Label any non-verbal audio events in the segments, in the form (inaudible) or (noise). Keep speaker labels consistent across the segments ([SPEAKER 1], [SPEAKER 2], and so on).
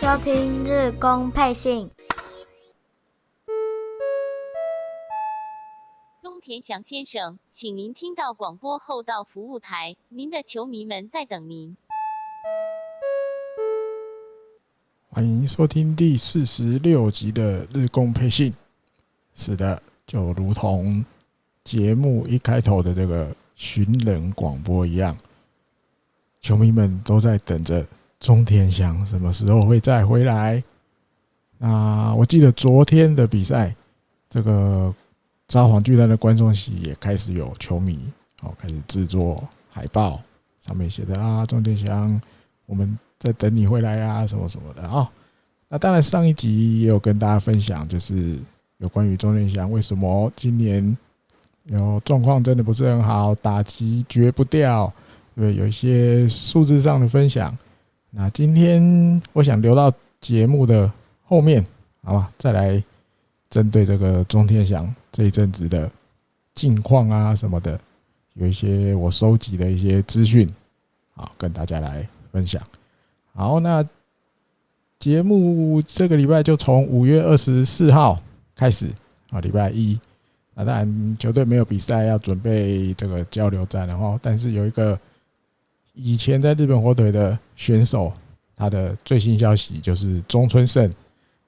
[SPEAKER 1] 收听日工配信。
[SPEAKER 2] 中田翔先生，请您听到广播后到服务台，您的球迷们在等您。
[SPEAKER 3] 欢迎收听第四十六集的日工配信。是的，就如同节目一开头的这个寻人广播一样，球迷们都在等着中田翔什么时候会再回来。那我记得昨天的比赛，这个札幌巨蛋的观众席也开始有球迷哦，开始制作海报，上面写的啊，中田翔，我们在等你回来啊，什么什么的啊。那当然，上一集也有跟大家分享，就是。有关于中田翔为什么今年有状况真的不是很好，打击绝不掉，对，有一些数字上的分享。那今天我想留到节目的后面，好吧，再来针对这个钟天祥这一阵子的近况啊什么的，有一些我收集的一些资讯，好，跟大家来分享。好，那节目这个礼拜就从五月二十四号。开始啊，礼拜一，那当然球队没有比赛，要准备这个交流战，然后但是有一个以前在日本火腿的选手，他的最新消息就是中村胜，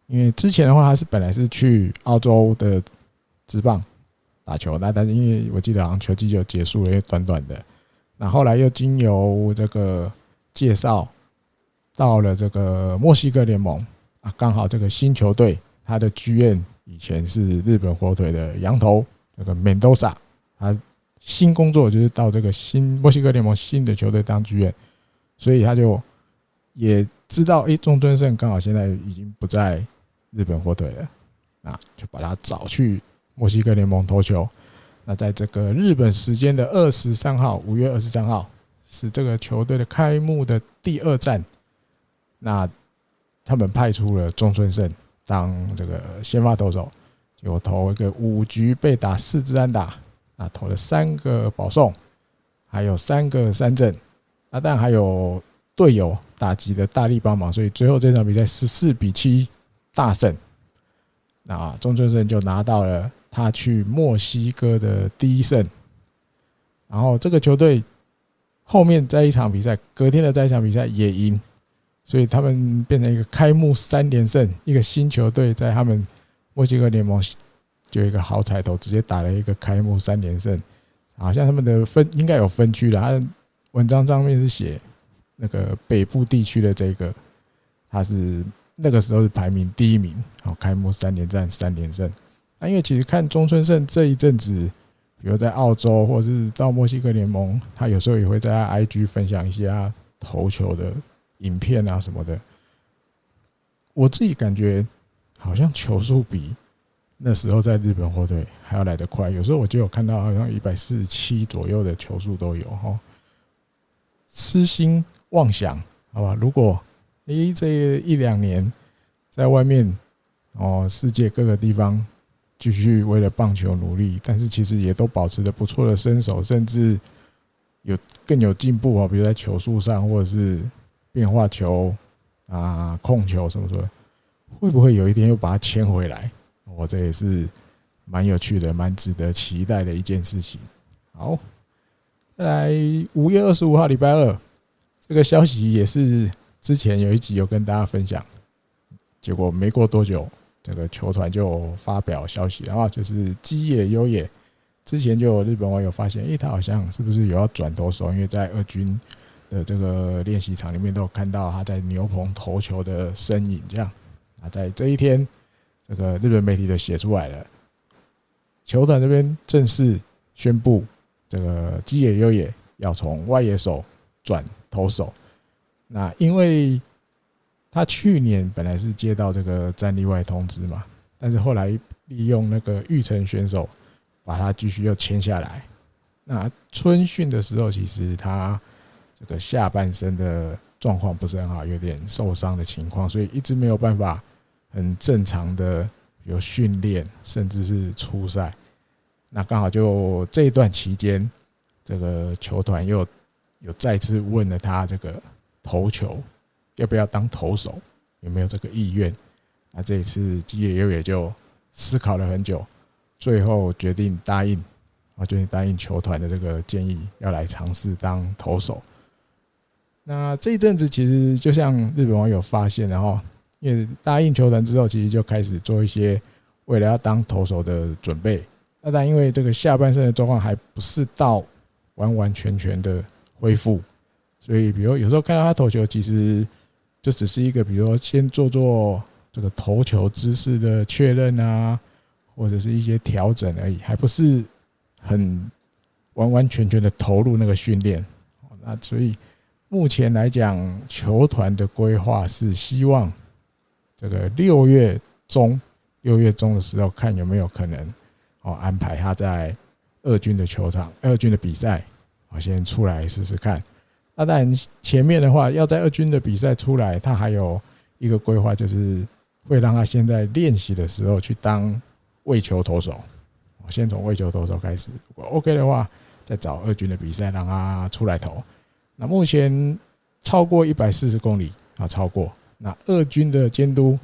[SPEAKER 3] 因为之前的话他是本来是去澳洲的职棒打球，那但是因为我记得好像球季就结束了，因为短短的，那后来又经由这个介绍到了这个墨西哥联盟啊，刚好这个新球队他的剧院。以前是日本火腿的羊头，那个 Mendoza，他新工作就是到这个新墨西哥联盟新的球队当剧院所以他就也知道，哎，中村胜刚好现在已经不在日本火腿了，啊，就把他找去墨西哥联盟投球。那在这个日本时间的二十三号，五月二十三号是这个球队的开幕的第二战，那他们派出了中村胜。当这个先发投手，就投一个五局被打四支安打，啊，投了三个保送，还有三个三振，啊，但还有队友打击的大力帮忙，所以最后这场比赛十四比七大胜。那中村胜就拿到了他去墨西哥的第一胜。然后这个球队后面在一场比赛，隔天的在一场比赛也赢。所以他们变成一个开幕三连胜，一个新球队在他们墨西哥联盟就一个好彩头，直接打了一个开幕三连胜。好像他们的分应该有分区的，他文章上面是写那个北部地区的这个，他是那个时候是排名第一名。好，开幕三连战三连胜。那因为其实看中村胜这一阵子，比如在澳洲或者是到墨西哥联盟，他有时候也会在 IG 分享一些他投球的。影片啊什么的，我自己感觉好像球速比那时候在日本火腿还要来得快。有时候我就有看到好像一百四十七左右的球速都有哈。痴心妄想，好吧？如果诶这一两年在外面哦，世界各个地方继续为了棒球努力，但是其实也都保持着不错的身手，甚至有更有进步啊，比如在球速上或者是。变化球啊，控球什么什么，会不会有一天又把它牵回来？我这也是蛮有趣的，蛮值得期待的一件事情。好，再来五月二十五号礼拜二，这个消息也是之前有一集有跟大家分享，结果没过多久，这个球团就发表消息啊，就是基野优也，之前就有日本网友发现，诶，他好像是不是有要转投手？因为在二军。的这个练习场里面都有看到他在牛棚投球的身影，这样啊，在这一天，这个日本媒体都写出来了，球团这边正式宣布，这个基野优也要从外野手转投手。那因为他去年本来是接到这个战力外通知嘛，但是后来利用那个玉成选手把他继续又签下来。那春训的时候，其实他。这个下半身的状况不是很好，有点受伤的情况，所以一直没有办法很正常的有训练，甚至是初赛。那刚好就这一段期间，这个球团又有再次问了他这个投球要不要当投手，有没有这个意愿。那这一次基野优也就思考了很久，最后决定答应，啊，决定答应球团的这个建议，要来尝试当投手。那这一阵子其实就像日本网友发现，然后因为答应球团之后，其实就开始做一些为了要当投手的准备。那但因为这个下半身的状况还不是到完完全全的恢复，所以比如有时候看到他投球，其实就只是一个，比如说先做做这个投球姿势的确认啊，或者是一些调整而已，还不是很完完全全的投入那个训练。那所以目前来讲，球团的规划是希望这个六月中，六月中的时候看有没有可能。哦，安排他在二军的球场、二军的比赛，我先出来试试看。那当然，前面的话要在二军的比赛出来，他还有一个规划，就是会让他先在练习的时候去当喂球投手。我先从喂球投手开始，如果 OK 的话，再找二军的比赛让他出来投。那目前超过一百四十公里啊，超过。那二军的监督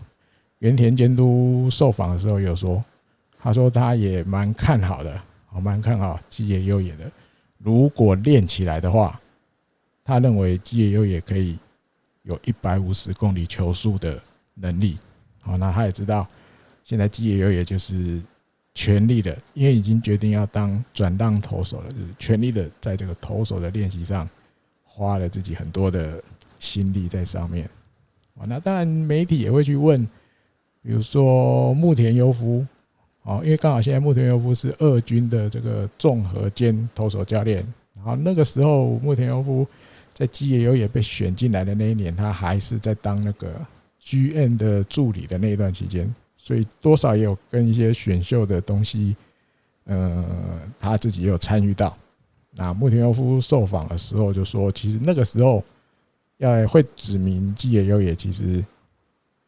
[SPEAKER 3] 原田监督受访的时候有说。他说他也蛮看好的，我蛮看好基野优也的。如果练起来的话，他认为基野优也可以有一百五十公里球速的能力。好，那他也知道，现在基野优也就是全力的，因为已经决定要当转档投手了，就是全力的在这个投手的练习上花了自己很多的心力在上面。那当然媒体也会去问，比如说木田优夫。哦，因为刚好现在木田优夫是二军的这个综合兼投手教练，然后那个时候木田优夫在吉野优也被选进来的那一年，他还是在当那个 GM 的助理的那一段期间，所以多少也有跟一些选秀的东西，呃，他自己也有参与到。那木田优夫受访的时候就说，其实那个时候要会指名吉野优也，其实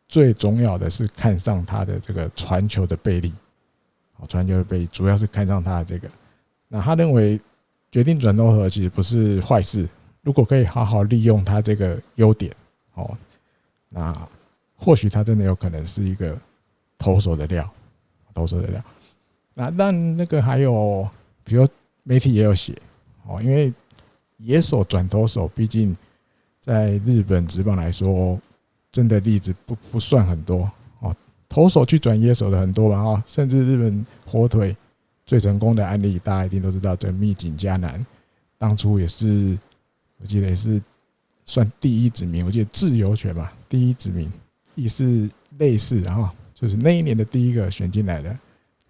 [SPEAKER 3] 最重要的是看上他的这个传球的背力。传球的被主要是看上他的这个，那他认为决定转投手其实不是坏事，如果可以好好利用他这个优点，哦，那或许他真的有可能是一个投手的料，投手的料。那但那个还有，比如媒体也有写，哦，因为野手转投手，毕竟在日本职棒来说，真的例子不不算很多哦。投手去转野手的很多吧，哈，甚至日本火腿最成功的案例，大家一定都知道，这糸井嘉男当初也是，我记得也是算第一指名，我记得自由拳嘛，第一指名也是类似，然后就是那一年的第一个选进来的。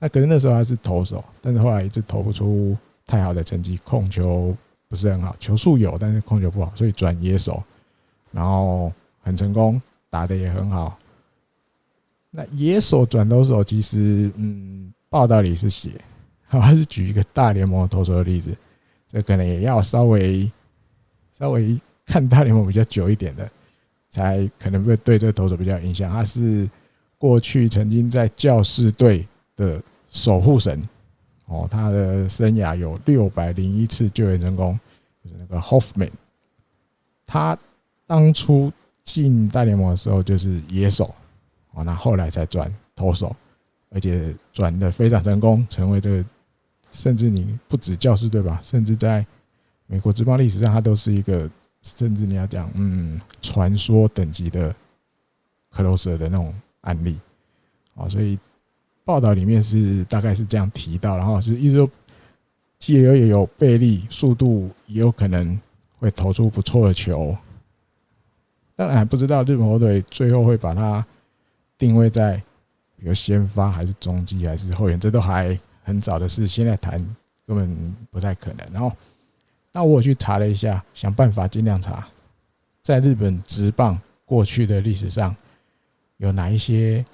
[SPEAKER 3] 那可是那时候还是投手，但是后来一直投不出太好的成绩，控球不是很好，球速有，但是控球不好，所以转野手，然后很成功，打得也很好。那野手转投手，其实嗯，报道里是写，还是举一个大联盟投手的例子，这可能也要稍微稍微看大联盟比较久一点的，才可能会对这个投手比较有印象。他是过去曾经在教士队的守护神哦，他的生涯有六百零一次救援成功，就是那个 Hoffman。他当初进大联盟的时候就是野手。那后来才转投手，而且转的非常成功，成为这个，甚至你不止教师队吧，甚至在美国职棒历史上，他都是一个，甚至你要讲，嗯，传说等级的 closer 的那种案例啊。所以报道里面是大概是这样提到，然后就是意思说，吉野优也有背力，速度也有可能会投出不错的球。当然还不知道日本火腿最后会把它。定位在，比如先发还是中继还是后援，这都还很早的事，现在谈根本不太可能。然后，那我去查了一下，想办法尽量查，在日本职棒过去的历史上，有哪一些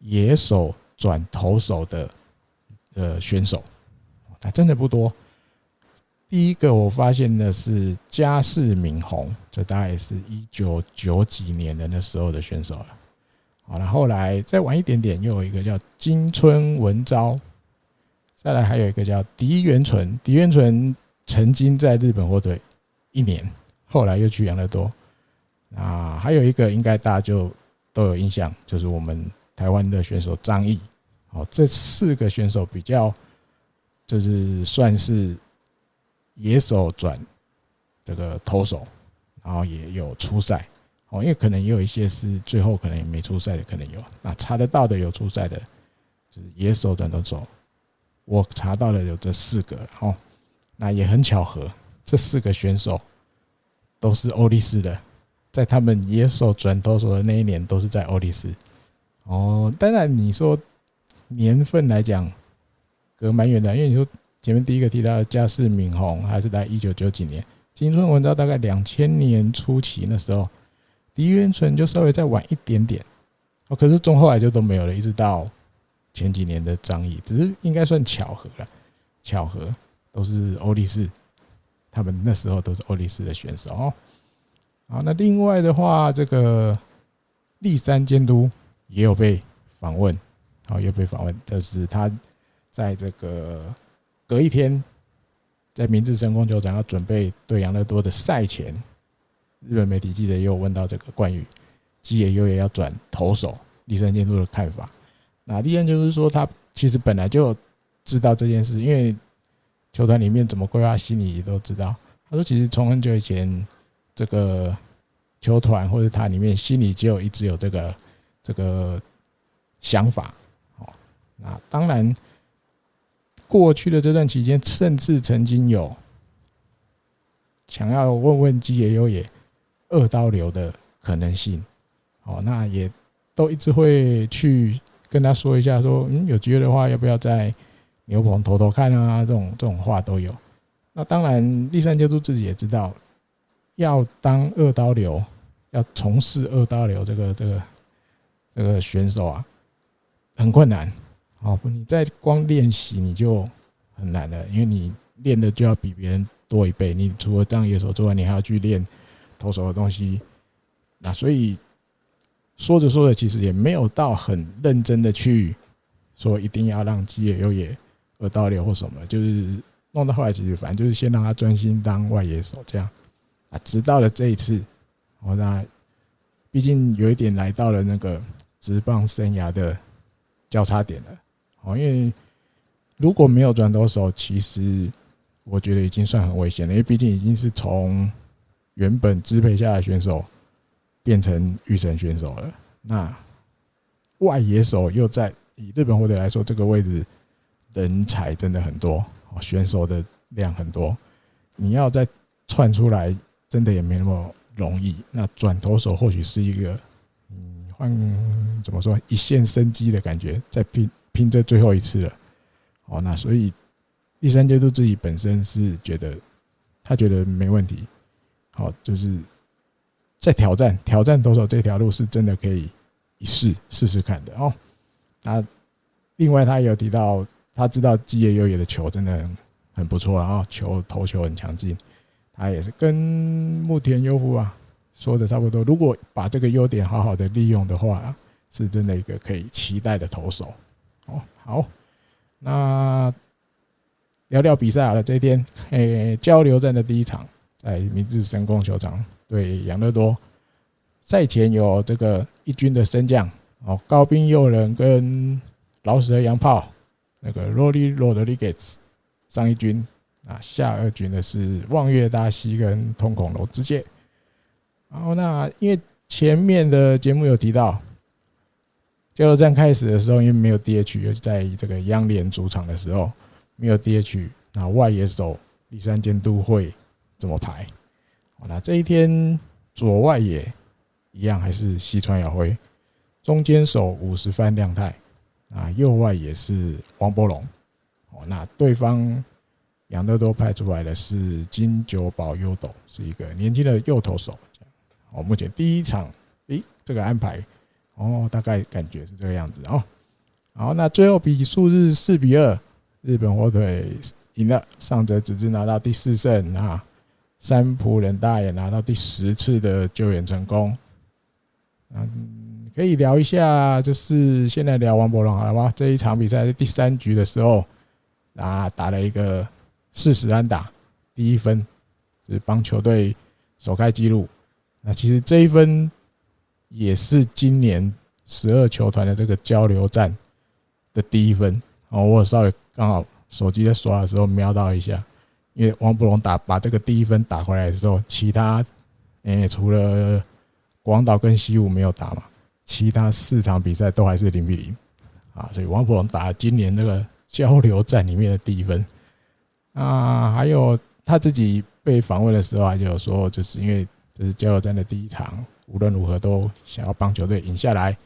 [SPEAKER 3] 野手转投手的呃选手，那真的不多。第一个我发现的是加世明宏，这大概是一九九几年的那时候的选手了。好了，后来再晚一点点，又有一个叫金春文昭，再来还有一个叫狄元纯。狄元纯曾经在日本火腿一年，后来又去养乐多。啊，还有一个应该大家就都有印象，就是我们台湾的选手张毅。哦，这四个选手比较就是算是野手转这个投手，然后也有出赛。哦，因为可能也有一些是最后可能也没出赛的，可能有。那查得到的有出赛的，就是野手转投手。我查到的有这四个，哦，那也很巧合，这四个选手都是欧力士的，在他们野手转投手的那一年，都是在欧力士。哦，当然你说年份来讲，隔蛮远的，因为你说前面第一个提到的嘉世敏宏，还是在一九九几年，金村文昭大概两千年初期那时候，狄元纯就稍微再晚一点点。哦，可是中后来就都没有了，一直到。前几年的张毅，只是应该算巧合了，巧合都是欧力士，他们那时候都是欧力士的选手哦。好，那另外的话，这个立山监督也有被访问，好，也被访问，就是他在这个隔一天，在明治神宫球场要准备对养乐多的赛前，日本媒体记者也有问到这个关于吉野优也要转投手，立山监督的看法。那第二就是说，他其实本来就知道这件事，因为球团里面怎么规划，心里也都知道。他说，其实从很久以前，这个球团或者他里面心里就一直有这个这个想法。哦，那当然，过去的这段期间，甚至曾经有想要问问吉野优也二刀流的可能性。哦，那也都一直会去。跟他说一下，说嗯，有机会的话，要不要在牛棚投投看啊？这种这种话都有。那当然，栗山监督自己也知道，要当二刀流，要从事二刀流这个这个这个选手啊，很困难。哦，你在光练习你就很难了，因为你练的就要比别人多一倍。你除了当野手之外，你还要去练投手的东西。那所以。说着说着，其实也没有到很认真的去说一定要让吉野优也二刀流或什么，就是弄到后来，其实反正就是先让他专心当外野手这样啊。直到了这一次，哦，那毕竟有一点来到了那个职棒生涯的交叉点了哦。因为如果没有转投手，其实我觉得已经算很危险了，因为毕竟已经是从原本支配下的选手。变成育成选手了，那外野手又在以日本火腿来说，这个位置人才真的很多，选手的量很多，你要再窜出来，真的也没那么容易。那转投手或许是一个，嗯，换怎么说一线生机的感觉，在拼这最后一次了。哦，那所以第三阶段自己本身是觉得，他觉得没问题，好，就是。在挑战挑战投手这条路是真的可以一试试试看的哦。那另外他也有提到，他知道基野优也的球真的很很不错啊，球投球很强劲。他也是跟木田优夫啊说的差不多，如果把这个优点好好的利用的话，是真的一个可以期待的投手哦。好，那聊聊比赛好了，这一天诶交流战的第一场在明治神宫球场。对，养乐多赛前有这个一军的升降哦，高滨祐人跟老舍洋炮那个罗里罗德里格斯上一军啊，下二军的是望月大西跟通孔楼之介。然后那因为前面的节目有提到，交流战开始的时候，因为没有 DH，尤其在这个央联主场的时候没有 DH，那外野手栗山监督会怎么排？那这一天左外野一样还是西川遥辉，中间手五十番亮太啊，右外也是王柏融。哦，那对方养乐多派出来的是金久保优斗，是一个年轻的右投手。哦，目前第一场，诶，这个安排，哦，大概感觉是这个样子哦。好，那最后比数是四比二，日本火腿赢了，上泽直之拿到第四胜啊。三浦稔大也拿到第十次的救援成功。嗯，可以聊一下，就是现在聊王柏融好了吗？这一场比赛是第三局的时候，啊，打了一个四十安打，第一分，是帮球队首开纪录。那其实这一分也是今年十二球团的这个交流战的第一分哦。我稍微刚好手机在刷的时候瞄到一下，因为王柏融打把这个第一分打回来的时候，其他诶、除了广岛跟西武没有打嘛，其他四场比赛都还是零比零啊。所以王柏融打今年那个交流战里面的第一分啊，还有他自己被访问的时候，还有说就是因为这是交流战的第一场。无论如何都想要帮球队赢下来，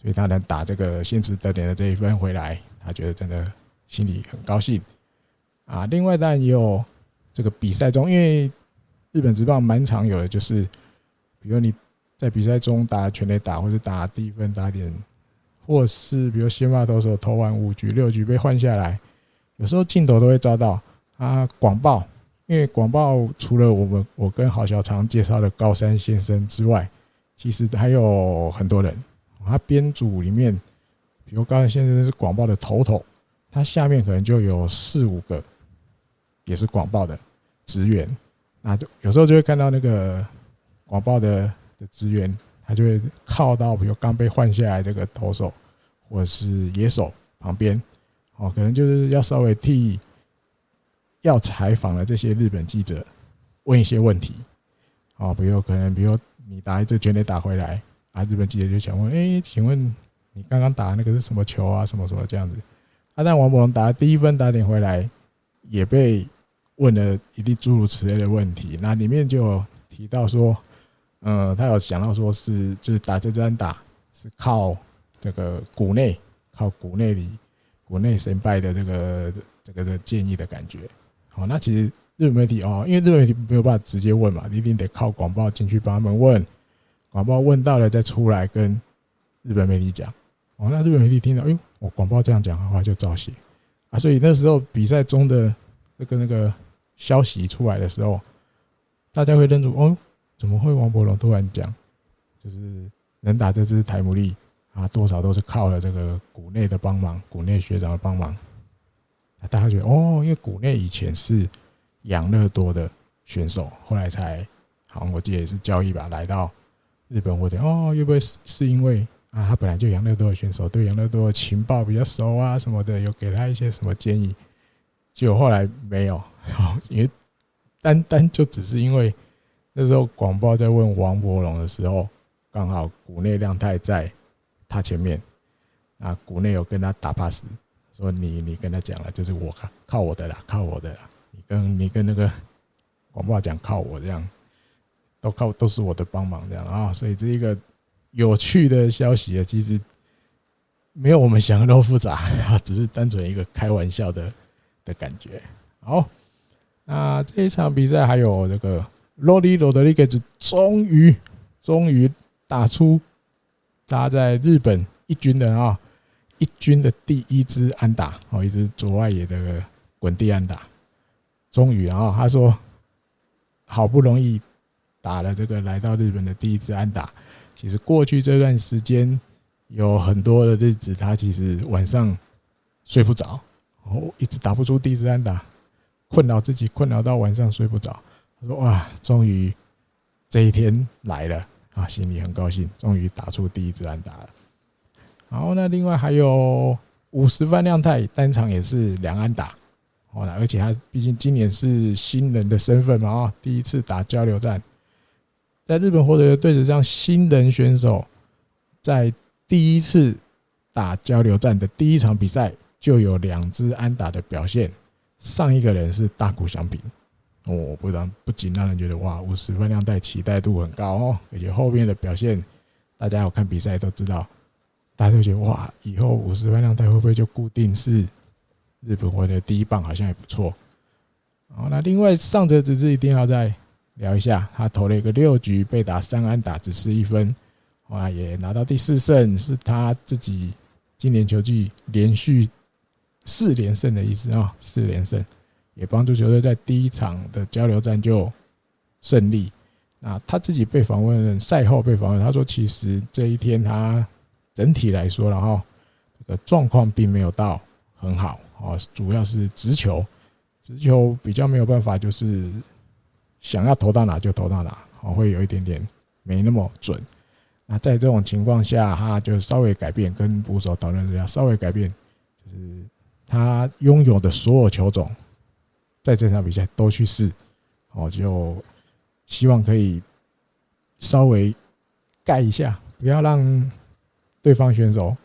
[SPEAKER 3] 所以他能打这个先取得点的这一分回来，他觉得真的心里很高兴啊。另外当然也有这个比赛中，因为日本职棒蛮常有的，就是比如你在比赛中打全垒打，或者打低分打点，或是比如先发投手投完五局六局被换下来，有时候镜头都会照到啊广报，因为广报除了我们我跟郝小长介绍的高山先生之外。其实还有很多人，他编组里面，比如刚才先生是广报的头头，他下面可能就有四五个，也是广报的职员，那就有时候就会看到那个广报的的职员，他就会靠到比如刚被换下来这个投手或者是野手旁边，哦，可能就是要稍微替要采访的这些日本记者问一些问题，哦，比如可能比如。你打一支拳垒打回来啊，日本记者就想问：哎，请问你刚刚打那个是什么球啊？什么什么这样子？啊，但王柏融打第一分打点回来，也被问了一定诸如此类的问题。那里面就提到说，嗯，他有想到说是就是打这支打是靠这个股内靠股内里股内神拜的这个这个的建议的感觉。好，那其实。日本媒体哦，因为日本媒体没有办法直接问嘛，你一定得靠广报进去帮他们问，广报问到了再出来跟日本媒体讲。哦，那日本媒体听到，哎，我广报这样讲的话就照写啊。所以那时候比赛中的那个那个消息出来的时候，大家会认出哦，怎么会王柏融突然讲，就是能打这支台姆利啊，多少都是靠了这个谷内的帮忙，谷内学长的帮忙。大家觉得哦，因为谷内以前是。养乐多的选手，后来才好像我记得也是交易吧，来到日本或者哦，会不会是是因为啊，他本来就养乐多的选手，对养乐多的情报比较熟啊什么的，有给他一些什么建议？结果后来没有，因为单单就只是因为那时候广报在问王柏融的时候，刚好谷内亮太在他前面，啊，谷内有跟他打 pass，说你你跟他讲了，就是我靠靠我的啦，靠我的啦。跟你跟那个广报讲靠我这样，都靠都是我的帮忙这样啊，所以这一个有趣的消息啊，其实没有我们想的那么复杂 (laughs) 啊，只是单纯一个开玩笑的的感觉。好，那这一场比赛还有这个罗里罗德里格斯终于终于打出他在日本一军的啊一军的第一支安打哦，一支左外野的滚地安打。终于啊，他说好不容易打了这个来到日本的第一支安打。其实过去这段时间有很多的日子，他其实晚上睡不着，哦，一直打不出第一支安打，困扰自己，困扰到晚上睡不着。他说：“哇，终于这一天来了啊，心里很高兴，终于打出第一支安打了。”然后呢，另外还有五十万量态单场也是两安打。哦，而且他毕竟今年是新人的身份嘛，啊，第一次打交流战，在日本获得的队史上，新人选手在第一次打交流战的第一场比赛就有两支安打的表现。上一个人是大谷翔平，哦，不然不仅让人觉得哇，五十番亮太期待度很高哦，而且后面的表现，大家有看比赛都知道，大家就觉得哇，以后五十番亮太会不会就固定是？日本火腿的第一棒好像也不错。好，那另外上泽直之一定要再聊一下，他投了一个六局被打三安打，只失一分，啊，也拿到第四胜，是他自己今年球季连续四连胜的意思啊，四连胜也帮助球队在第一场的交流战就胜利。那他自己被访问，赛后被访问，他说其实这一天他整体来说，然后这个状况并没有到很好。哦，主要是直球，直球比较没有办法，就是想要投到哪就投到哪，哦，会有一点点没那么准。那在这种情况下，他就稍微改变，跟捕手讨论一下，稍微改变，就是他拥有的所有球种，在这场比赛都去试，哦，就希望可以稍微盖一下，不要让对方选手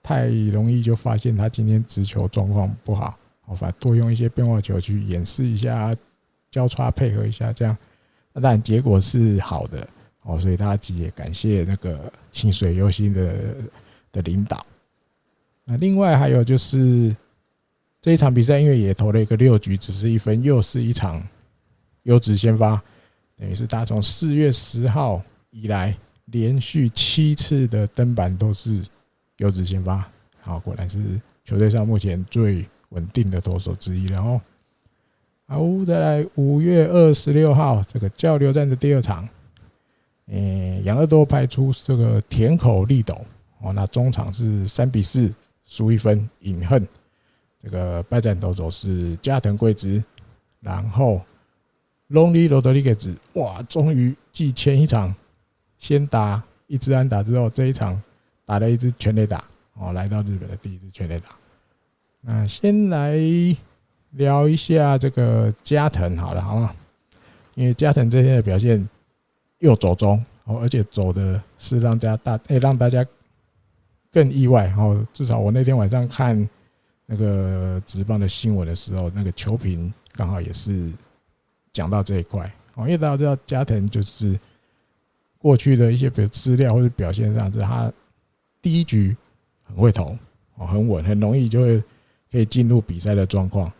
[SPEAKER 3] 太容易就发现他今天直球状况不好，好，反多用一些变化球去演示一下，交叉配合一下，这样，那当然结果是好的。哦，所以大家也感谢那个清水优心的的领导。那另外还有就是这一场比赛，因为也投了一个六局，只是一分，又是一场优质先发，等于是他从四月十号以来连续七次的登板都是优质先发。好，果然是球队上目前最稳定的投手之一了哦。好，再来五月二十六号这个交流战的第二场。呃，养乐多派出这个田口丽斗哦，那中场是三比四输一分，饮恨。这个败战投手是加藤贵之，然后 Lonely Rodriguez 哇，终于继前一场先打一支安打之后，这一场打了一支全垒打哦，来到日本的第一支全垒打。那先来聊一下这个加藤好了，好吗？因为加藤这天的表现。又走中哦，而且走的是让大家大诶，让大家更意外哦。至少我那天晚上看那个直棒的新闻的时候，那个球评刚好也是讲到这一块哦。因为大家知道加藤就是过去的一些比如资料或者表现上，是他第一局很会投哦，很稳，很容易就会可以进入比赛的状况。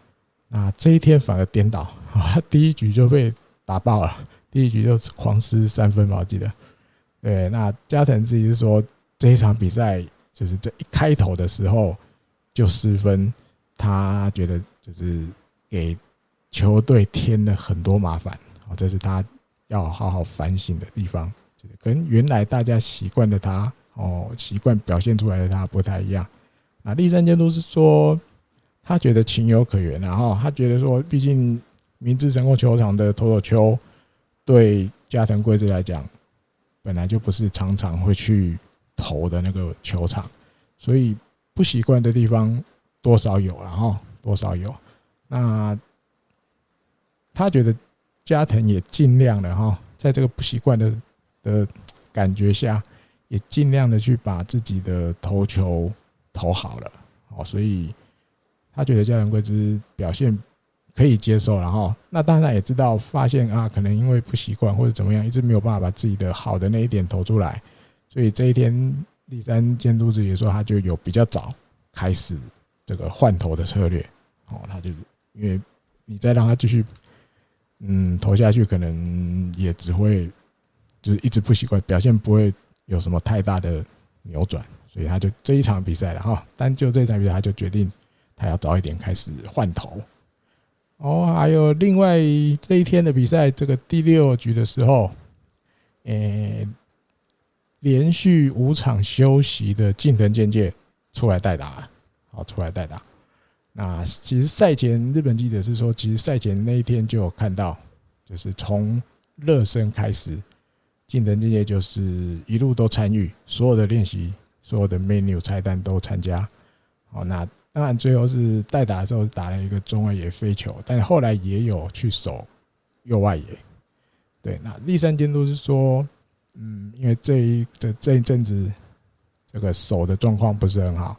[SPEAKER 3] 那这一天反而颠倒，他第一局就被打爆了。第一局就狂失三分吧，我记得。对，那加藤自己是说，这一场比赛就是这一开头的时候就失分，他觉得就是给球队添了很多麻烦，哦，这是他要好好反省的地方，跟原来大家习惯的他哦，习惯表现出来的他不太一样。那立山监督是说，他觉得情有可原，然后他觉得说，毕竟明治神宫球场的投手丘。对加藤贵之来讲，本来就不是常常会去投的那个球场，所以不习惯的地方多少有了哈，多少有。那他觉得加藤也尽量的哈，在这个不习惯的的感觉下，也尽量的去把自己的投球投好了，哦，所以他觉得教练桂枝表现。可以接受，然后那当然也知道，发现啊，可能因为不习惯或者怎么样，一直没有办法把自己的好的那一点投出来，所以这一天第三监督自己说，他就有比较早开始这个换投的策略，哦，他就因为你再让他继续嗯投下去，可能也只会就是一直不习惯，表现不会有什么太大的扭转，所以他就这一场比赛了哈，但就这一场比赛，他就决定他要早一点开始换投。哦，还有另外这一天的比赛，这个第六局的时候，诶，连续五场休息的近藤健介出来代打，好，出来代打。那其实赛前日本记者是说，其实赛前那一天就有看到，就是从热身开始，近藤健介就是一路都参与，所有的练习，所有的 menu 菜单都参加。哦，那。当然，最后是代打的时候打了一个中外野飞球，但是后来也有去守右外野。对，那立山监督是说，嗯，因为这一这这一阵子这个手的状况不是很好，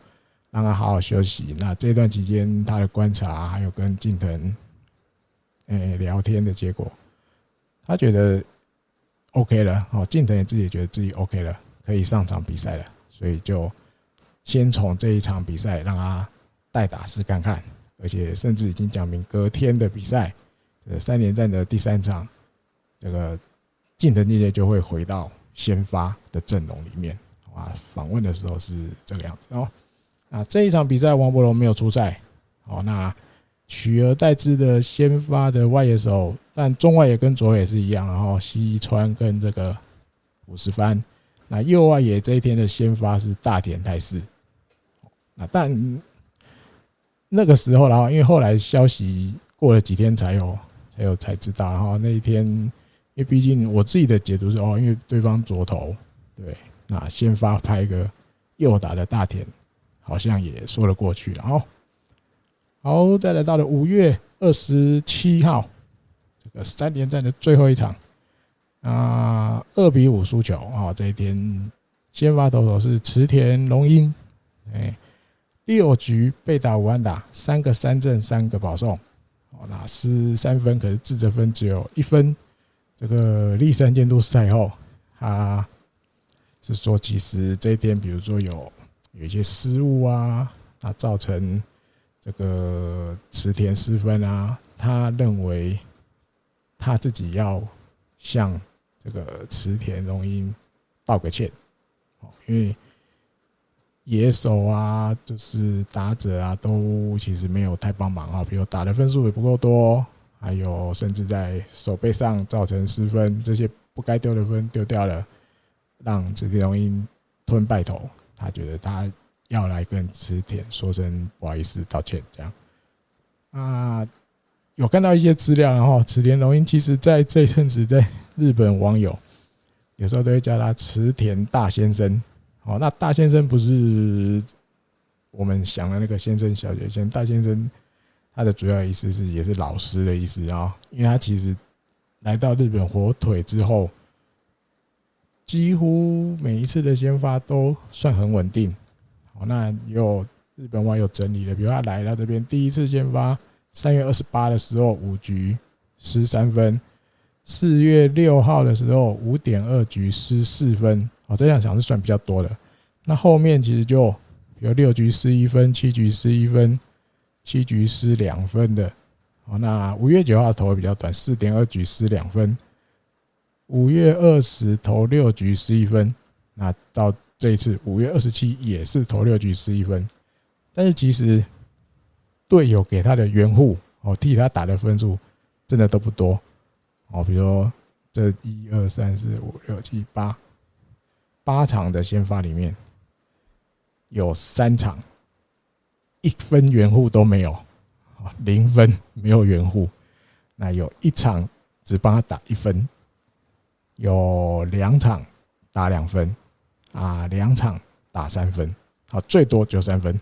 [SPEAKER 3] 让他好好休息。那这段期间他的观察还有跟近藤诶聊天的结果，他觉得 OK 了。哦，近藤也自己也觉得自己 OK 了，可以上场比赛了，所以就先从这一场比赛让他。代打试看看，而且甚至已经讲明隔天的比赛，这三连战的第三场，这个近藤健介就会回到先发的阵容里面。啊，访问的时候是这个样子哦。啊，这一场比赛王柏融没有出赛。哦，那取而代之的先发的外野手，但中外野跟左野是一样，然后西川跟这个五十番。那右外野这一天的先发是大田泰示。那但。那个时候，然后因为后来消息过了几天才有，才有才知道。然后那一天，因为毕竟我自己的解读是哦，因为对方左投，对，那先发拍一个右打的大田，好像也说得过去了。好，好，再来到了五月二十七号，三连战的最后一场，啊，二比五输球啊，这一天先发投手是池田龙英，哎，六局被打五安打，三个三振，三个保送。哦，那失三分，可是自责分只有一分。这个立山监督赛后，他是说，其实这一天，比如说有有一些失误啊，那造成这个池田失分啊，他认为他自己要向这个池田荣英道个歉。因为。野手啊，就是打者啊，都其实没有太帮忙啊。比如打的分数也不够多，还有甚至在手背上造成失分，这些不该丢的分丢掉了，让池田荣英吞败头。他觉得他要来跟池田说声不好意思道歉，这样啊。有看到一些资料，然后池田龙英其实在这一阵子，在日本网友有时候都会叫他池田大先生。哦，那大先生不是我们想的那个先生、小姐先大先生，他的主要意思是也是老师的意思啊，因为他其实来到日本火腿之后，几乎每一次的先发都算很稳定。哦，那有日本网友整理的，比如他来到这边第一次先发，三月二十八的时候五局失三分，四月六号的时候五点二局失四分。哦，这两场是算比较多的。那后面其实就有六局失一分，七局失一分，七局失两分的。哦，那五月九号投的比较短，四点二局失两分。五月二十投六局失一分。那到这一次五月二十七也是投六局失一分。但是其实队友给他的援护哦，替他打的分数真的都不多。哦，比如这一二三四五六七八。八场的先发里面，有三场一分援护都没有，啊，零分没有援护。那有一场只帮他打一分，有两场打两分，啊，两场打三分，好，最多就三分。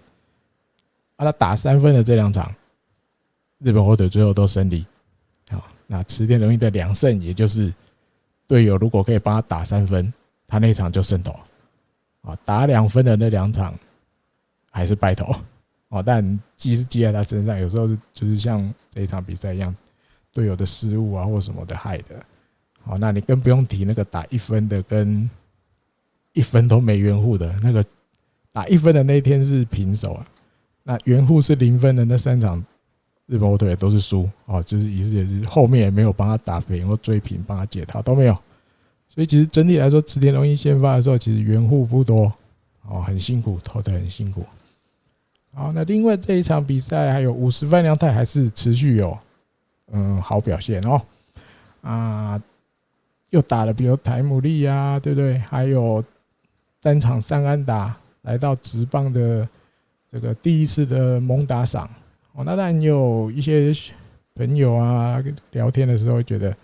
[SPEAKER 3] 啊，他打三分的这两场，日本火腿最后都胜利。好，那池田龙一的两胜，也就是队友如果可以帮他打三分。他那场就胜投，啊，打两分的那两场还是败投，哦，但记是记在他身上，有时候是就是像这一场比赛一样，队友的失误啊或什么的害的，好，那你更不用提那个打一分的跟一分都没缘户的那个，打一分的那天是平手啊，那援护是零分的那三场，日本火腿都是输，哦，就是意思也是后面也没有帮他打平或追平，帮他解套都没有。所以其实整体来说，池田龙一先发的时候，其实援护不多，哦，很辛苦，投的很辛苦。好，那另外这一场比赛还有五十万良太还是持续有嗯好表现哦，啊，又打了比如台姆利啊，对不对？还有单场三安打，来到直棒的这个第一次的猛打赏哦。那当然有一些朋友啊聊天的时候会觉得。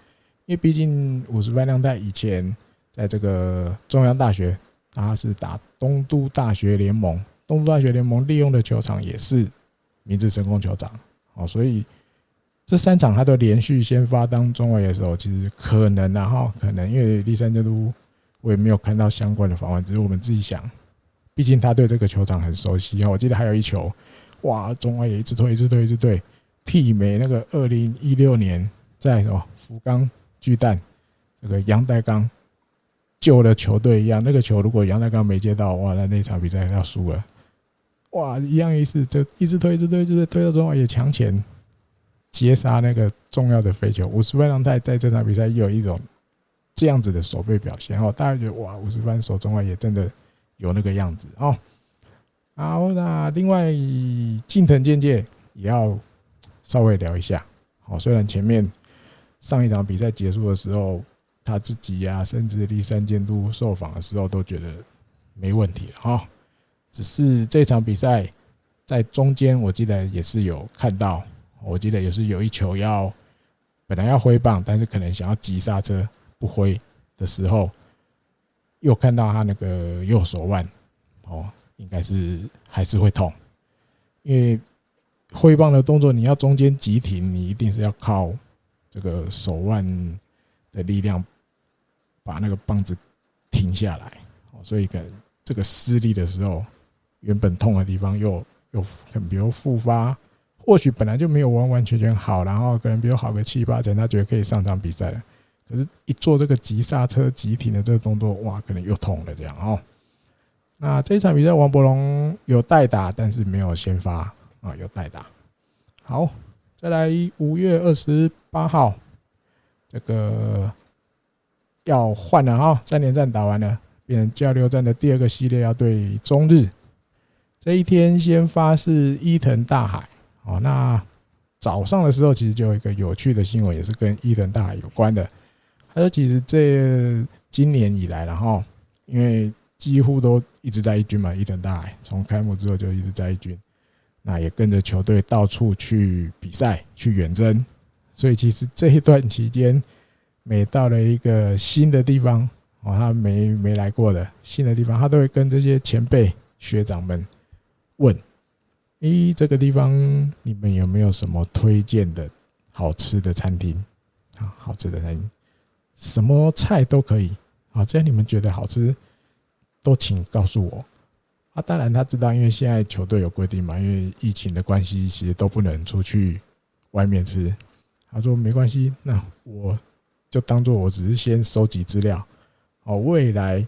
[SPEAKER 3] 因为毕竟五十番良太以前在这个中央大学，他是打东都大学联盟，东都大学联盟利用的球场也是明治神宫球场，哦，所以这三场他都连续先发当中卫的时候，其实可能然后可能因为立山监督我也没有看到相关的访问，只是我们自己想，毕竟他对这个球场很熟悉啊。我记得还有一球，哇，中卫也一直推，一直推，一直推，媲美那个二零一六年在什么福冈。巨蛋，这个杨代钢救了球队一样，那个球如果杨代钢没接到，哇，那那场比赛要输了。哇，一样意思，就一直推，一直推，就是推到中外野墙前，截杀那个重要的飞球。五十番良太在这场比赛有一种这样子的守备表现哦，大家觉得哇，五十番守中外也真的有那个样子哦。好，那另外近藤健介也要稍微聊一下。好，虽然前面。上一场比赛结束的时候，他自己呀、啊，甚至立三监督受访的时候都觉得没问题了哈。只是这场比赛在中间，我记得也是有看到，我记得也是有一球要本来要挥棒，但是可能想要急刹车不挥的时候，又看到他那个右手腕，哦，应该是还是会痛，因为挥棒的动作你要中间急停，你一定是要靠这个手腕的力量把那个棒子停下来，哦，所以可能这个施力的时候，原本痛的地方又又很比如复发，或许本来就没有完完全全好，然后可能比如好个七八成，他觉得可以上场比赛了。可是，一做这个急刹车、急停的这个动作，哇，可能又痛了这样哦。那这一场比赛，王柏融有代打，但是没有先发啊，有代打。好，再来五月二十八号，这个要换了哈，三连战打完了，变成交流战的第二个系列要对中日。这一天先发是伊藤大海哦。那早上的时候，其实就有一个有趣的新闻，也是跟伊藤大海有关的。他说：“其实这今年以来，然后因为几乎都一直在一军嘛，伊藤大海从开幕之后就一直在一军，那也跟着球队到处去比赛、去远征，所以其实这一段期间，每到了一个新的地方哦，他没没来过的新的地方，他都会跟这些前辈学长们问：‘咦，这个地方你们有没有什么推荐的好吃的餐厅啊？好吃的餐厅。’”什么菜都可以啊，只要你们觉得好吃，都请告诉我啊。当然他知道，因为现在球队有规定嘛，因为疫情的关系，其实都不能出去外面吃。他说没关系，那我就当做我只是先收集资料哦。未来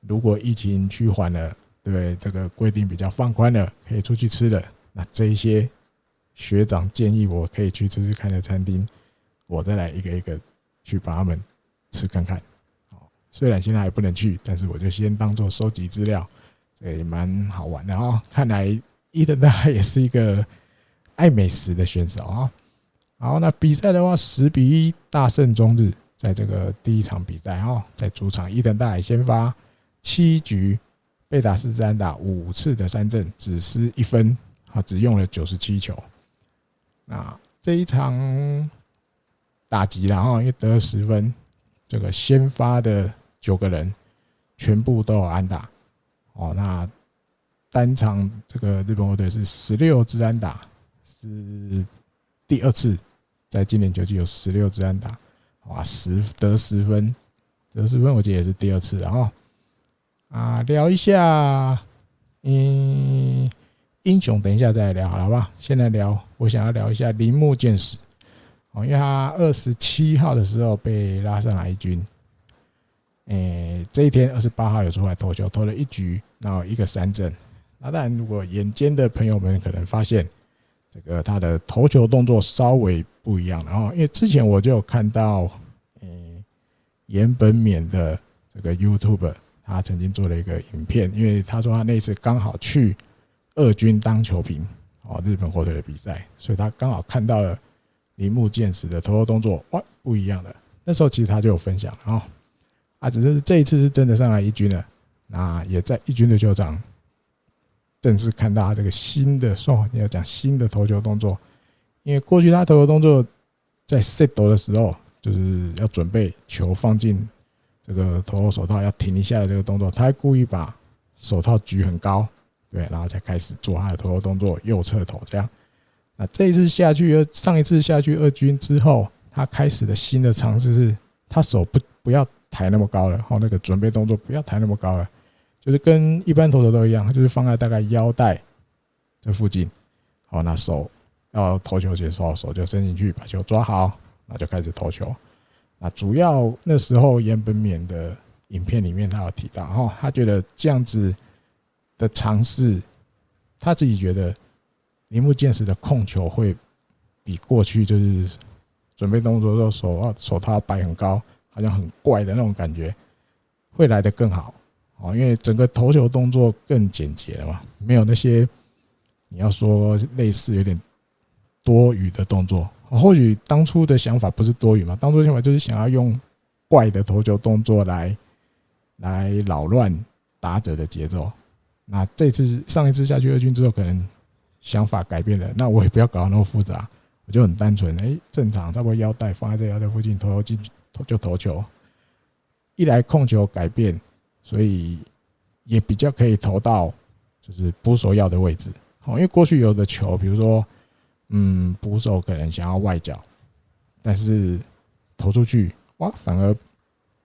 [SPEAKER 3] 如果疫情趋缓了，对这个规定比较放宽了，可以出去吃的，那这一些学长建议我可以去吃吃看的餐厅，我再来一个一个去把他们。吃看看，虽然现在还不能去，但是我就先当做收集资料，这也蛮好玩的啊。看来伊藤大海也是一个爱美食的选手啊。好，那比赛的话，十比一大胜中日，在这个第一场比赛哈，在主场伊藤大海先发七局被打四支安打五次的三振，只失一分啊，只用了九十七球。那这一场打击了哈，因为得了十分。这个先发的九个人全部都有安打哦，那单场这个日本火腿是十六支安打，是第二次在今年球季有十六支安打，哇，十得十分，得十分，我觉得也是第二次了哈。啊，聊一下，嗯，英雄，等一下再来聊，好不好？现在聊，我想要聊一下铃木健史。因为他二十七号的时候被拉上来一军，诶，这一天二十八号有出来投球，投了一局，然后一个三振。那当然，如果眼尖的朋友们可能发现，这个他的投球动作稍微不一样了啊。因为之前我就有看到，诶，岩本勉的这个 YouTube，他曾经做了一个影片，因为他说他那次刚好去二军当球评哦，日本火腿的比赛，所以他刚好看到了。铃木健史的投球动作哇，不一样的。那时候其实他就有分享啊，啊，只是这一次是真的上来一军了，那也在一军的球场正式看到他这个新的说，你要讲新的投球动作，因为过去他投球动作在 set 的时候，就是要准备球放进这个投球手套要停一下的这个动作，他还故意把手套举很高，对，然后才开始做他的投球动作，右侧投这样。那这一次下去，上一次下去二军之后，他开始的新的尝试是，他手不不要抬那么高了，好，那个准备动作不要抬那么高了，就是跟一般投手都一样，就是放在大概腰带这附近，好，那手要投球前，手手就伸进去把球抓好，那就开始投球。那主要那时候岩本勉的影片里面他有提到，哈，他觉得这样子的尝试，他自己觉得。铃木健史的控球会比过去就是准备动作的时候手啊手套摆很高，好像很怪的那种感觉，会来得更好哦，因为整个投球动作更简洁了嘛，没有那些你要说类似有点多余的动作。或许当初的想法不是多余嘛，当初想法就是想要用怪的投球动作来来扰乱打者的节奏。那这次上一次下去二军之后，可能。想法改变了，那我也不要搞那么复杂，我就很单纯，哎，正常，差不多腰带放在这腰带附近，投球进投就投球。一来控球改变，所以也比较可以投到就是捕手要的位置。好，因为过去有的球，比如说，嗯，捕手可能想要外角，但是投出去哇，反而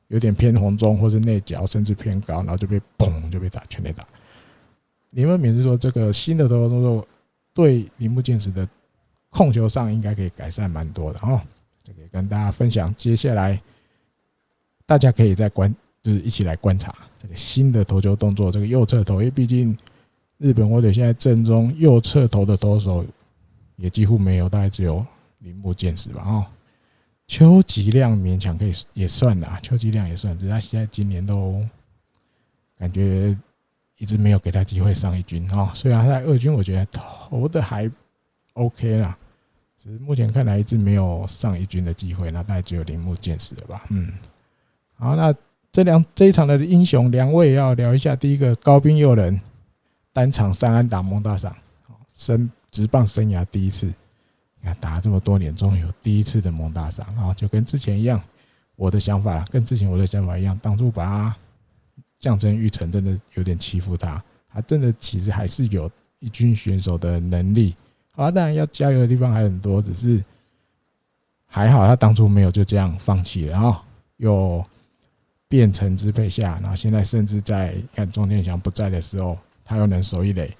[SPEAKER 3] 有点偏红中或者内角，甚至偏高，然后就被嘣就被打全垒打。林文敏是说，这个新的投球动作对铃木健矢的控球上应该可以改善蛮多的哦。这个跟大家分享，接下来大家可以再观，就是一起来观察这个新的投球动作。这个右侧投，因为毕竟日本火腿现在正中右侧投的投手也几乎没有，大概只有铃木健矢吧。哦，秋吉亮勉强可以也算啦，秋吉亮也算，只是他现在今年都感觉一直没有给他机会上一军哦。虽然他在二军，我觉得投的还 OK 啦。只是目前看来一直没有上一军的机会，那大概只有铃木健矢了吧？嗯，好，那这两这一场的英雄两位要聊一下。第一个高滨祐人单场三安打蒙大赏，生职棒生涯第一次，你看打了这么多年，终于有第一次的蒙大赏啊！就跟之前一样，我的想法跟之前我的想法一样，当初把他降成育成，真的有点欺负他。他真的其实还是有一军选手的能力。啊，当然要加油的地方还很多，只是还好他当初没有就这样放弃了啊，又变成支配下，然后现在甚至在看钟天祥不在的时候，他又能守一垒，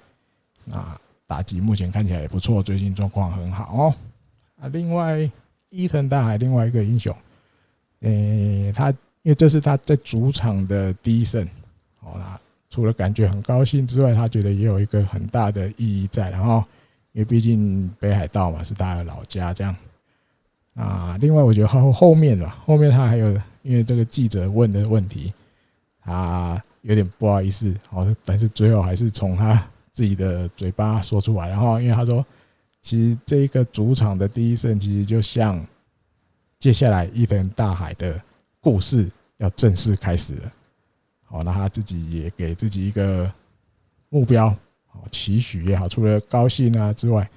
[SPEAKER 3] 那打击目前看起来也不错，最近状况很好哦。啊，另外伊藤大海另外一个英雄，诶，他因为这是他在主场的第一胜，好啦，除了感觉很高兴之外，他觉得也有一个很大的意义在，然后。因为毕竟北海道嘛，是他的老家，这样啊。另外，我觉得后后面吧，后面他还有，因为这个记者问的问题，他有点不好意思，好，但是最后还是从他自己的嘴巴说出来。然后，因为他说，其实这一个主场的第一胜，其实就像接下来伊藤大海的故事要正式开始了。好，那他自己也给自己一个目标。期许也好，除了高兴啊之外，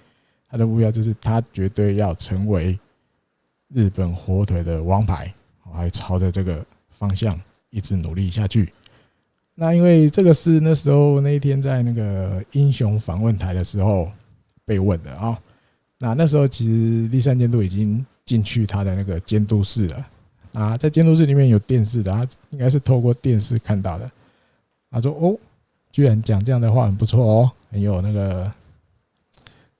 [SPEAKER 3] 他的目标就是他绝对要成为日本火腿的王牌，还朝着这个方向一直努力下去。那因为这个是那时候那一天在那个英雄访问台的时候被问的啊。那那时候其实栗山监督已经进去他的那个监督室了啊，在监督室里面有电视的，他应该是透过电视看到的。他说：“哦。”居然讲这样的话很不错哦，很有那个，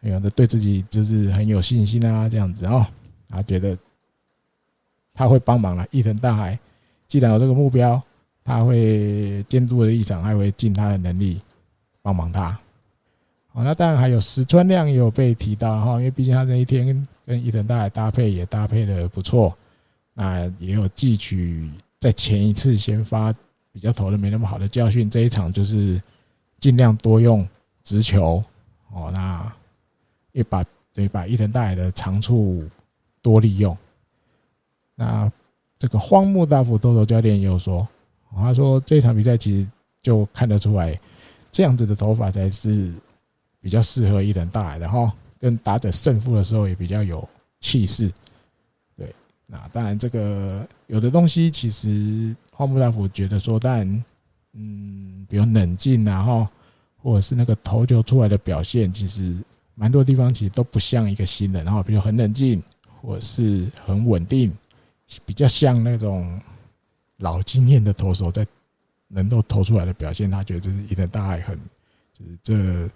[SPEAKER 3] 很有的对自己就是很有信心啊，这样子哦，他觉得他会帮忙了。伊藤大海既然有这个目标，他会监督的立场，还会尽他的能力帮忙他。好，那当然还有石川亮也有被提到哈，因为毕竟他那一天跟伊藤大海搭配也搭配的不错，那也有汲取在前一次先发。比较投的没那么好的教训，这一场就是尽量多用直球哦，那也把等于把伊藤大海的长处多利用。那这个荒木大辅投手教练也有说，他说这场比赛其实就看得出来，这样子的投法才是比较适合伊藤大海的哈，跟打者胜负的时候也比较有气势。那当然这个有的东西其实。荒木大夫觉得说，但嗯，比如冷静，然后或者是那个投球出来的表现，其实蛮多地方其实都不像一个新人，然后比如很冷静，或是很稳定，比较像那种老经验的投手在能够投出来的表现，他觉得这是一个大爱很就是这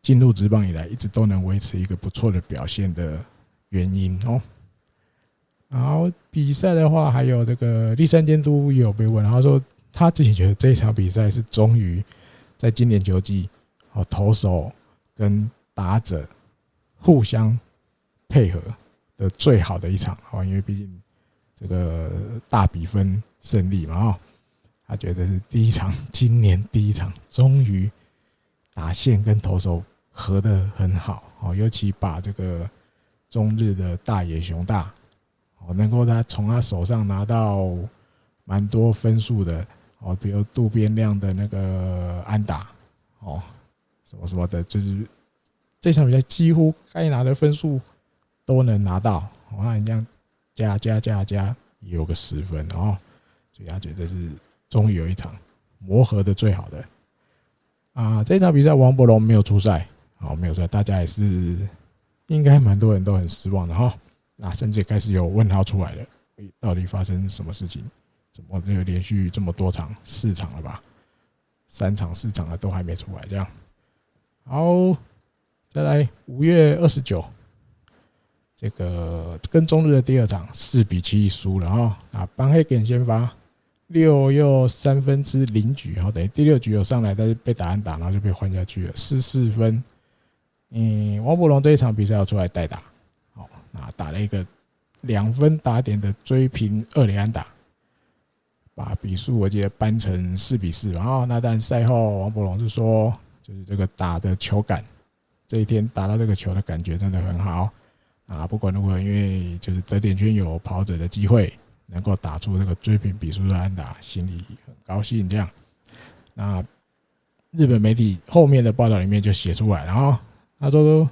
[SPEAKER 3] 进入职棒以来一直都能维持一个不错的表现的原因哦。然后比赛的话，还有这个立山监督也有被问，他说他自己觉得这一场比赛是终于在今年球季，哦，投手跟打者互相配合的最好的一场，哦，因为毕竟这个大比分胜利嘛，哦，他觉得是第一场，今年第一场，终于打线跟投手合得很好，哦，尤其把这个中日的大野熊大。哦，能够他从他手上拿到蛮多分数的哦，比如渡边亮的那个安打哦，什么什么的，就是这场比赛几乎该拿的分数都能拿到。我看你这样加加加加有个十分哦，所以他觉得是终于有一场磨合的最好的。啊，这场比赛王柏融没有出赛，哦，没有出赛，大家也是应该蛮多人都很失望的哈。那甚至开始有问号出来了，到底发生什么事情？怎么就连续这么多场四场了吧？三场四场了都还没出来，这样。好，再来五月二十九，这个跟中日的第二场四比七输了啊。啊，邦黑根先发。六又三分之零局，然后等于第六局有上来，但是被打安打，然后就被换下去了，四四分。嗯，王柏融这一场比赛要出来代打，啊，打了一个两分打点的追平二连安打，把比数我记得扳成四比四。然后那但赛后王柏融就说，就是这个打的球感，这一天打到这个球的感觉真的很好啊。不管如何，因为就是得点圈有跑者的机会。能够打出这个追平比数的安打，心里很高兴。这样，那日本媒体后面的报道里面就写出来了啊，他说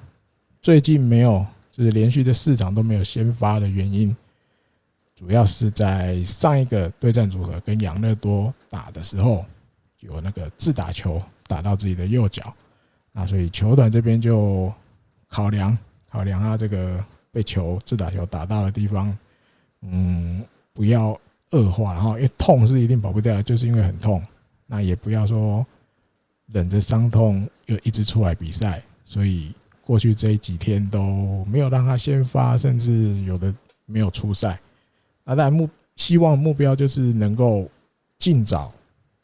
[SPEAKER 3] 最近没有，就是连续这四场都没有先发的原因，主要是在上一个对战组合跟养乐多打的时候，有那个自打球打到自己的右脚，那所以球团这边就考量考量啊，这个被球自打球打到的地方，嗯。不要恶化，然后因为痛是一定跑不掉，就是因为很痛。那也不要说忍着伤痛又一直出来比赛，所以过去这几天都没有让他先发，甚至有的没有出赛。那当然目希望目标就是能够尽早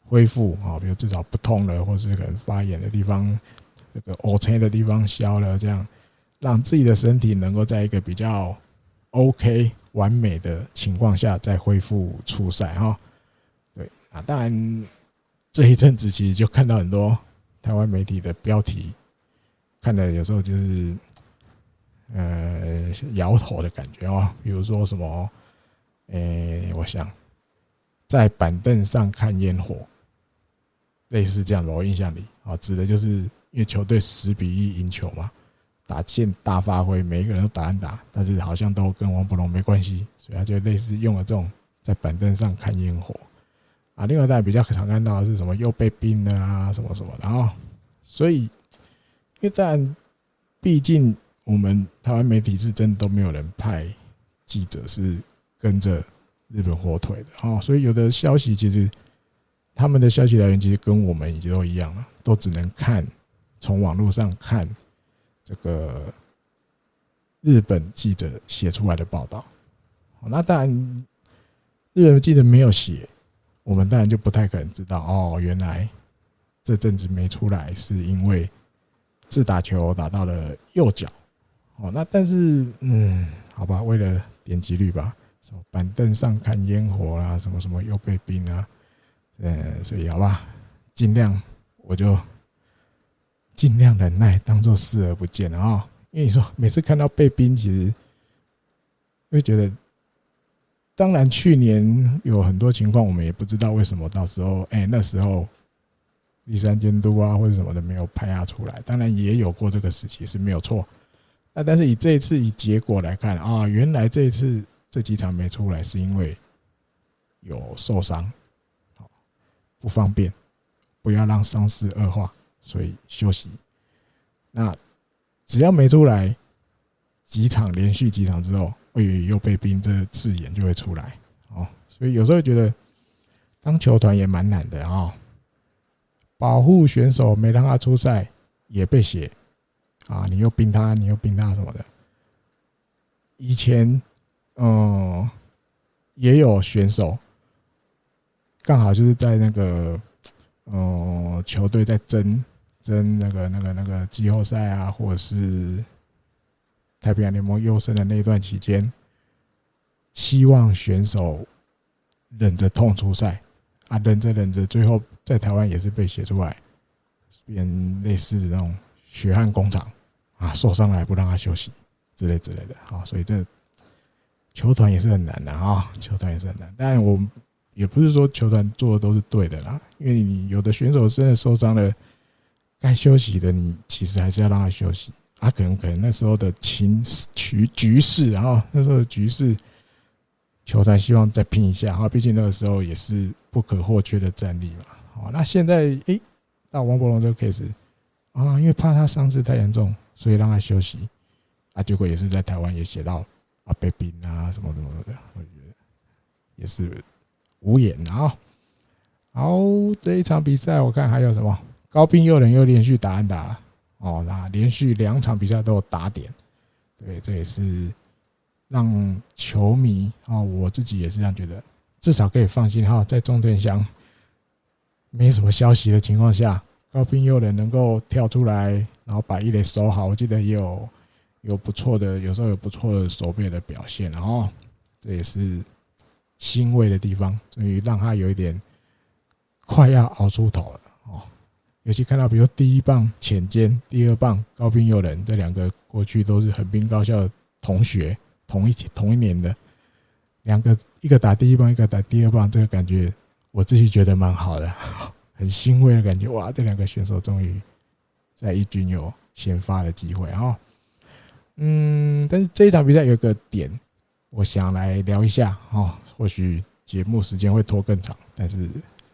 [SPEAKER 3] 恢复啊，比如至少不痛了，或是可能发炎的地方，这个瘀青的地方消了，这样让自己的身体能够在一个比较 OK。完美的情况下再恢复出赛哈，对啊，当然这一阵子其实就看到很多台湾媒体的标题，看的有时候就是呃摇头的感觉哦，比如说什么，诶，我想在板凳上看烟火，类似这样的，我印象里啊，指的就是因为球队十比一赢球嘛。打线大发挥，每一个人都打安打，但是好像都跟王柏融没关系，所以他就类似用了这种在板凳上看烟火啊。另外，大家比较常看到的是什么又被冰了啊，什么什么的啊。所以，因为但毕竟我们台湾媒体是真的都没有人派记者是跟着日本火腿的啊，所以有的消息其实他们的消息来源其实跟我们已经都一样了，都只能看从网络上看。这个日本记者写出来的报道，那当然日本记者没有写，我们当然就不太可能知道哦。原来这阵子没出来是因为自打球打到了右脚，哦，那但是嗯，好吧，为了点击率吧，板凳上看烟火啊，什么什么又被冰啊，嗯，所以好吧，尽量我就。尽量忍耐，当做视而不见了啊！因为你说每次看到被冰，其实会觉得，当然去年有很多情况，我们也不知道为什么到时候，哎，那时候第三监督啊或者什么的没有拍他出来。当然也有过这个时期是没有错。那但是以这一次以结果来看啊，原来这一次这几场没出来是因为有受伤，好不方便，不要让伤势恶化。所以休息，那只要没出来几场连续几场之后，哎，又被冰，这字眼就会出来哦。所以有时候觉得当球团也蛮难的啊，保护选手没让他出赛也被写啊，你又冰他，你又冰他什么的。以前嗯也有选手刚好就是在那个嗯球队在争。争那个、那个、那个季后赛啊，或者是太平洋联盟优胜的那一段期间，希望选手忍着痛出赛啊，忍着忍着，最后在台湾也是被写出来，变类似那种血汗工厂啊，受伤了还不让他休息之类之类的啊，所以这球团也是很难的啊，球团也是很难。但我也不是说球团做的都是对的啦，因为你有的选手真的受伤了。该休息的，你其实还是要让他休息。啊，可能可能那时候的情局局势，然后那时候的局势，球团希望再拼一下。哈，毕竟那个时候也是不可或缺的战力嘛。哦，那现在诶、那，王柏融这个 case 啊，因为怕他伤势太严重，所以让他休息啊。结果也是在台湾也写到啊，被冰啊什么什么的，我觉得也是无言啊。好，这一场比赛我看还有什么高滨祐人又连续打安打哦，那连续两场比赛都有打点，对，这也是让球迷啊，我自己也是这样觉得，至少可以放心哈，在中天乡没什么消息的情况下，高滨祐人能够跳出来，然后把一垒守好，我记得也有有不错的，有时候有不错的守备的表现，然后这也是欣慰的地方，终于让他有一点快要熬出头了哦。尤其看到，比如第一棒浅间，第二棒高滨祐人这两个过去都是横滨高校同学，同一同一年的两个，一个打第一棒，一个打第二棒，这个感觉。我自己觉得蛮好的，(laughs) 很欣慰的感觉。哇，这两个选手终于在一军有先发的机会哈！嗯，但是这一场比赛有一个点，我想来聊一下哈。或许节目时间会拖更长，但是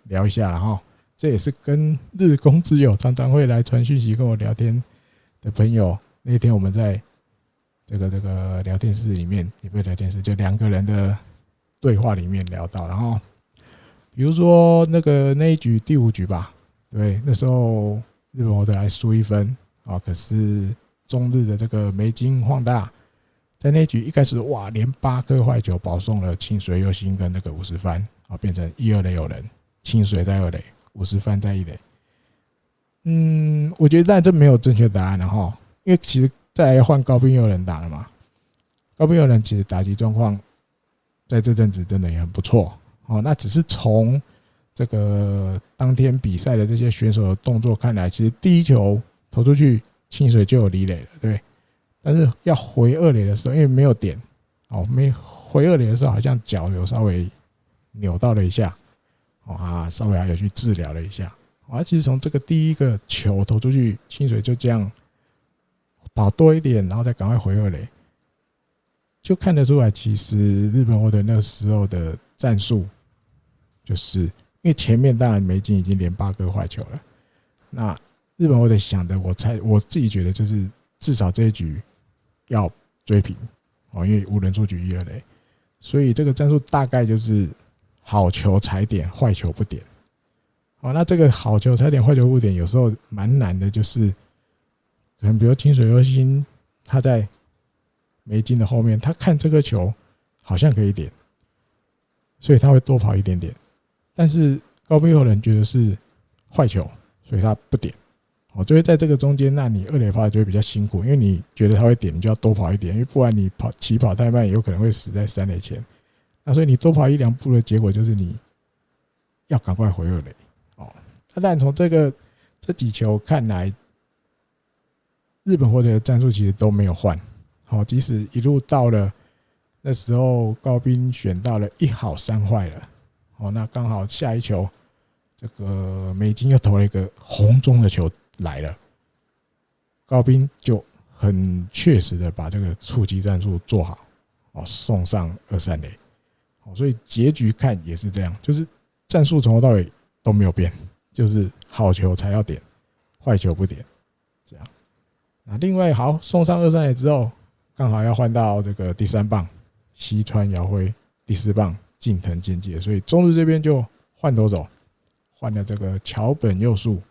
[SPEAKER 3] 聊一下哈。这也是跟日工之友常常会来传讯息跟我聊天的朋友。那天我们在这个这个聊天室里面，也不是聊天室，就两个人的对话里面聊到，然后。比如说那个那一局第五局吧，对，那时候日本火腿还输一分。啊，可是中日的这个梅津晃大。在那一局一开始哇，连八颗坏球保送了清水优心跟那个五十番啊，变成一二垒有人，清水在二垒，五十番在一垒。嗯，我觉得但这没有正确答案了哈，因为其实再换高滨祐人打了嘛，高滨祐人其实打击状况在这阵子真的也很不错。哦，那只是从这个当天比赛的这些选手的动作看来，其实第一球投出去，清水就有离垒了，对。但是要回二垒的时候，因为没有点，哦，没回二垒的时候，好像脚有稍微扭到了一下，啊，稍微还有去治疗了一下。啊，其实从这个第一个球投出去，清水就这样跑多一点，然后再赶快回二垒，就看得出来，其实日本火腿那时候的战术。就是因为前面当然梅津已经连八个坏球了，那日本火腿想的，我猜我自己觉得就是至少这一局要追平哦，因为无人出局一二垒，所以这个战术大概就是好球踩点，坏球不点。哦，那这个好球踩点，坏球不点，有时候蛮难的，就是可能比如清水优心他在梅津的后面，他看这个球好像可以点，所以他会多跑一点点。但是高滨祐人觉得是坏球，所以他不点。哦，就会在这个中间，那你二垒跑就会比较辛苦，因为你觉得他会点，你就要多跑一点，因为不然你跑起跑太慢，有可能会死在三垒前。那所以你多跑一两步的结果就是你要赶快回二垒。哦，那但从这个这几球看来，日本获得的战术其实都没有换。好，即使一路到了那时候，高滨选到了一好三坏了。哦，那刚好下一球，这个美金又投了一个红中的球来了，高滨就很确实的把这个触击战术做好，哦，送上二三垒，哦，所以结局看也是这样，就是战术从头到尾都没有变，就是好球才要点，坏球不点，这样。那另外好送上二三垒之后，刚好要换到这个第三棒西川遥辉，第四棒。近藤健介，所以中日这边就换投手，换了这个桥本佑树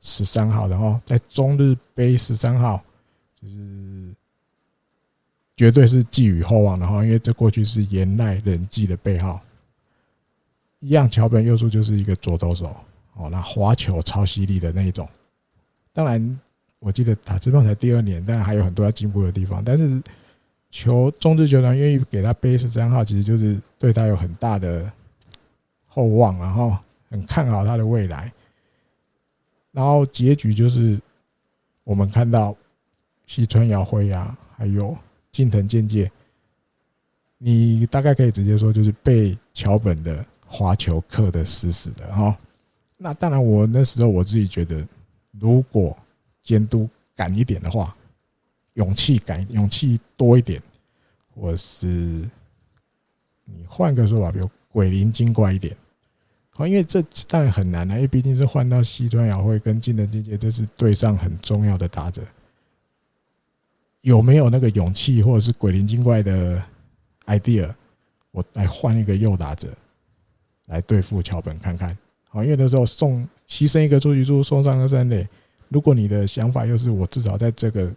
[SPEAKER 3] 十三号的哦，在中日杯十三号，就是绝对是寄予厚望的哈，因为这过去是岩濑人纪的背号，一样桥本佑树就是一个左投手哦，那滑球超犀利的那一种，当然我记得打职棒才第二年，但还有很多要进步的地方，但是。球中日球团愿意给他背十三号，其实就是对他有很大的厚望，然后很看好他的未来。然后结局就是我们看到西川遥辉啊，还有近藤健介，你大概可以直接说就是被桥本的滑球克得死死的哈。那当然，我那时候我自己觉得，如果监督敢一点的话。勇气感，勇气多一点，或是你换个说法，比如鬼灵精怪一点，好，因为这当然很难啊，因为毕竟是换到西川遥辉跟近藤健介，这是对上很重要的打者，有没有那个勇气或者是鬼灵精怪的 idea，我来换一个右打者来对付桥本看看？好，因为那时候送牺牲一个出局数，送上个三垒。如果你的想法又是我至少在这个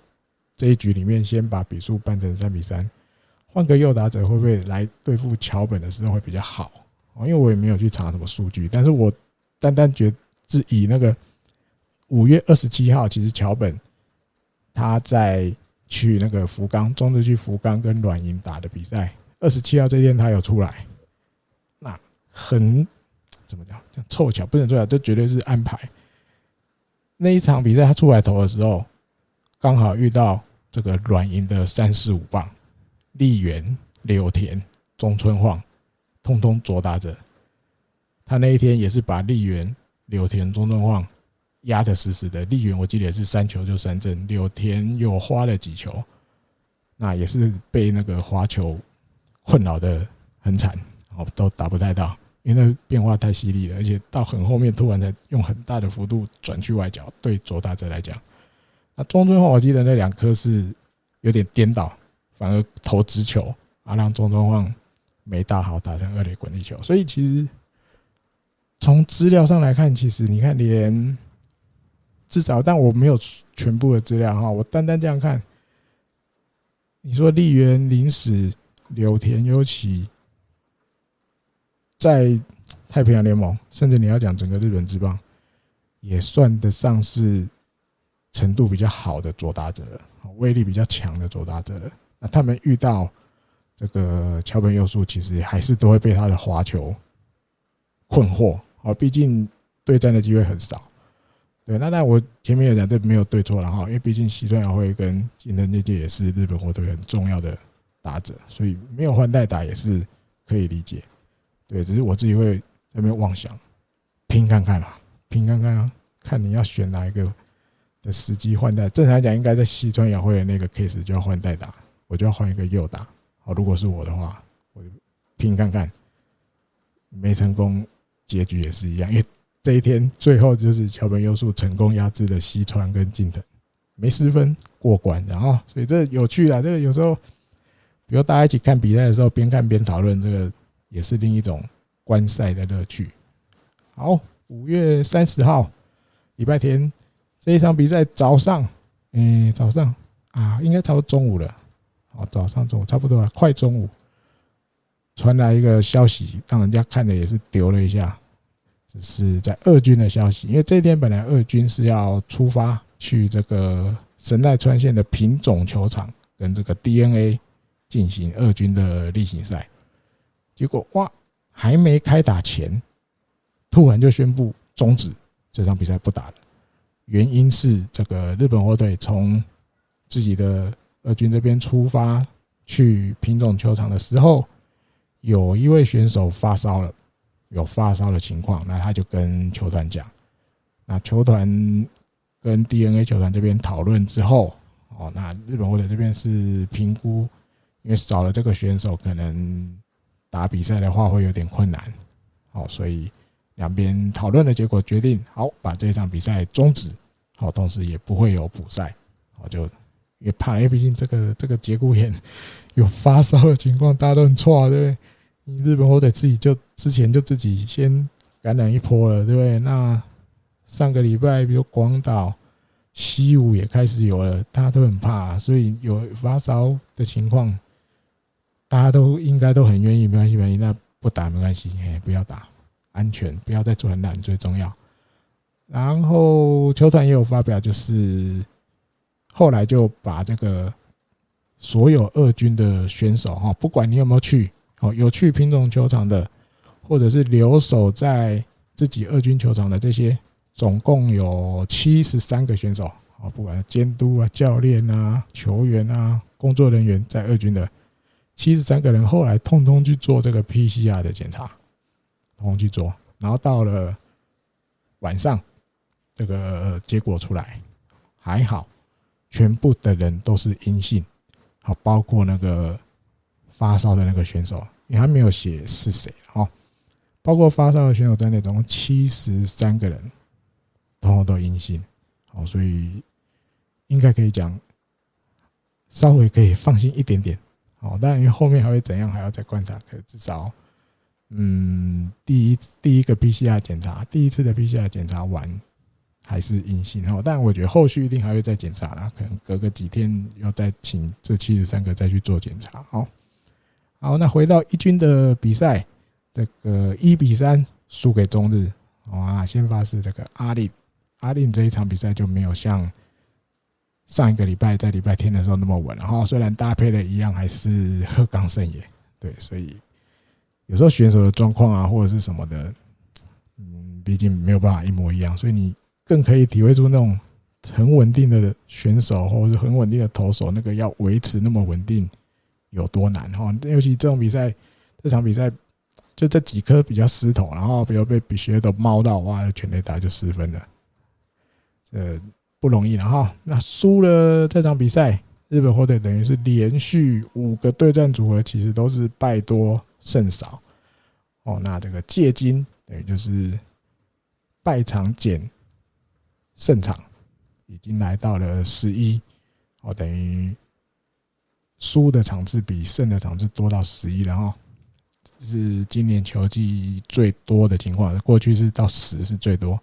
[SPEAKER 3] 这一局里面先把比数扳成三比三，换个右打者会不会来对付桥本的时候会比较好？因为我也没有去查什么数据，但是我单单觉是以那个五月二十七号，其实桥本他在去那个福冈中日去福冈跟软银打的比赛，二十七号这天他有出来，那很怎么讲？凑巧不能凑巧，这绝对是安排。那一场比赛他出来投的时候，刚好遇到这个软银的三四五棒，立源、柳田、中村晃。通通左打者，他那一天也是把立源、柳田、中村晃压得死死的。立源我记得也是三球就三振，柳田又花了几球，那也是被那个滑球困扰的很惨，哦，都打不太到，因为变化太犀利了，而且到很后面突然才用很大的幅度转去外角。对左打者来讲，那中村晃我记得那两颗是有点颠倒，反而投直球啊，让中村晃。没打好，打成二垒滚地球。所以其实从资料上来看，其实你看，连至少，但我没有全部的资料哈。我单单这样看，你说立原、临时、柳田悠岐，在太平洋联盟，甚至你要讲整个日本职棒，也算得上是程度比较好的左打者，威力比较强的左打者。那他们遇到。这个桥本佑树其实还是都会被他的滑球困惑，哦，毕竟对战的机会很少。对，那那我前面也讲，这没有对错了哈，因为毕竟西村遥辉跟近藤健介也是日本火腿很重要的打者，所以没有换代打也是可以理解。对，只是我自己会在那边妄想拼看看嘛，拼看看啊，看你要选哪一个的时机换代。正常来讲，应该在西川遥辉的那个 case 就要换代打，我就要换一个右打。好，如果是我的话，我就拼看看，没成功，结局也是一样。因为这一天最后就是桥本优树成功压制了西川跟近藤，没失分过关，然后所以这有趣了。这个有时候，比如大家一起看比赛的时候，边看边讨论，这个也是另一种观赛的乐趣。好，五月三十号，礼拜天这一场比赛早上，嗯，早上啊，应该差不多中午了。哦，早上中午差不多啊，快中午传来一个消息，让人家看的也是丢了一下。这是在二军的消息，因为这天本来二军是要出发去这个神奈川县的平种球场跟这个 DNA 进行二军的例行赛，结果哇，还没开打前，突然就宣布终止这场比赛不打了。原因是这个日本火腿从自己的二军这边出发去品种球场的时候，有一位选手发烧了，有发烧的情况，那他就跟球团讲，那球团跟 DNA 球团这边讨论之后，哦，那日本火腿这边是评估，因为少了这个选手，可能打比赛的话会有点困难，哦，所以两边讨论的结果决定，好，把这场比赛终止，好，同时也不会有补赛，好就。也怕，因为毕竟这个这个节骨眼有发烧的情况，大家都很错，对不对？你日本火腿自己就之前就自己先感染一波了，对不对？那上个礼拜，比如广岛、西武也开始有了，大家都很怕，所以有发烧的情况，大家都应该都很愿意，没关系，没关系，那不打没关系，哎，不要打，安全，不要再传染最重要。然后球团也有发表，就是。后来就把这个所有二军的选手哈，不管你有没有去哦，有去品种球场的，或者是留守在自己二军球场的这些，总共有七十三个选手啊，不管监督啊、教练啊、球员啊、工作人员在二军的七十三个人，后来通通去做这个 PCR 的检查，通通去做，然后到了晚上，这个结果出来还好。全部的人都是阴性，好，包括那个发烧的那个选手，因为他没有写是谁哦，包括发烧的选手在内，总共七十三个人，通通都阴性。好，所以应该可以讲，稍微可以放心一点点。好，当然因为后面还会怎样，还要再观察。可至少，嗯，第一第一个 PCR 检查，第一次的 PCR 检查完还是阴性。哦，但我觉得后续一定还会再检查啦，可能隔个几天要再请这七十三个再去做检查。好，好，那回到一军的比赛，这个一比三输给中日。哇，先发是这个阿令，阿令这一场比赛就没有像。上一个礼拜在礼拜天的时候那么稳，然后虽然搭配的一样还是鹤冈胜也，对，所以有时候选手的状况啊或者是什么的，嗯，毕竟没有办法一模一样，所以你更可以体会出那种很稳定的选手或者是很稳定的投手，那个要维持那么稳定有多难哈。尤其这种比赛，这场比赛就这几颗比较失投，然后比如被比学都猫到，哇，全垒打就失分了，呃。不容易了哈，那输了这场比赛，日本火腿等于是连续五个对战组合，其实都是败多胜少哦。那这个借金等于就是败场减胜场，已经来到了十一哦，等于输的场次比胜的场次多到十一了哈。是今年球季最多的情况，过去是到十是最多，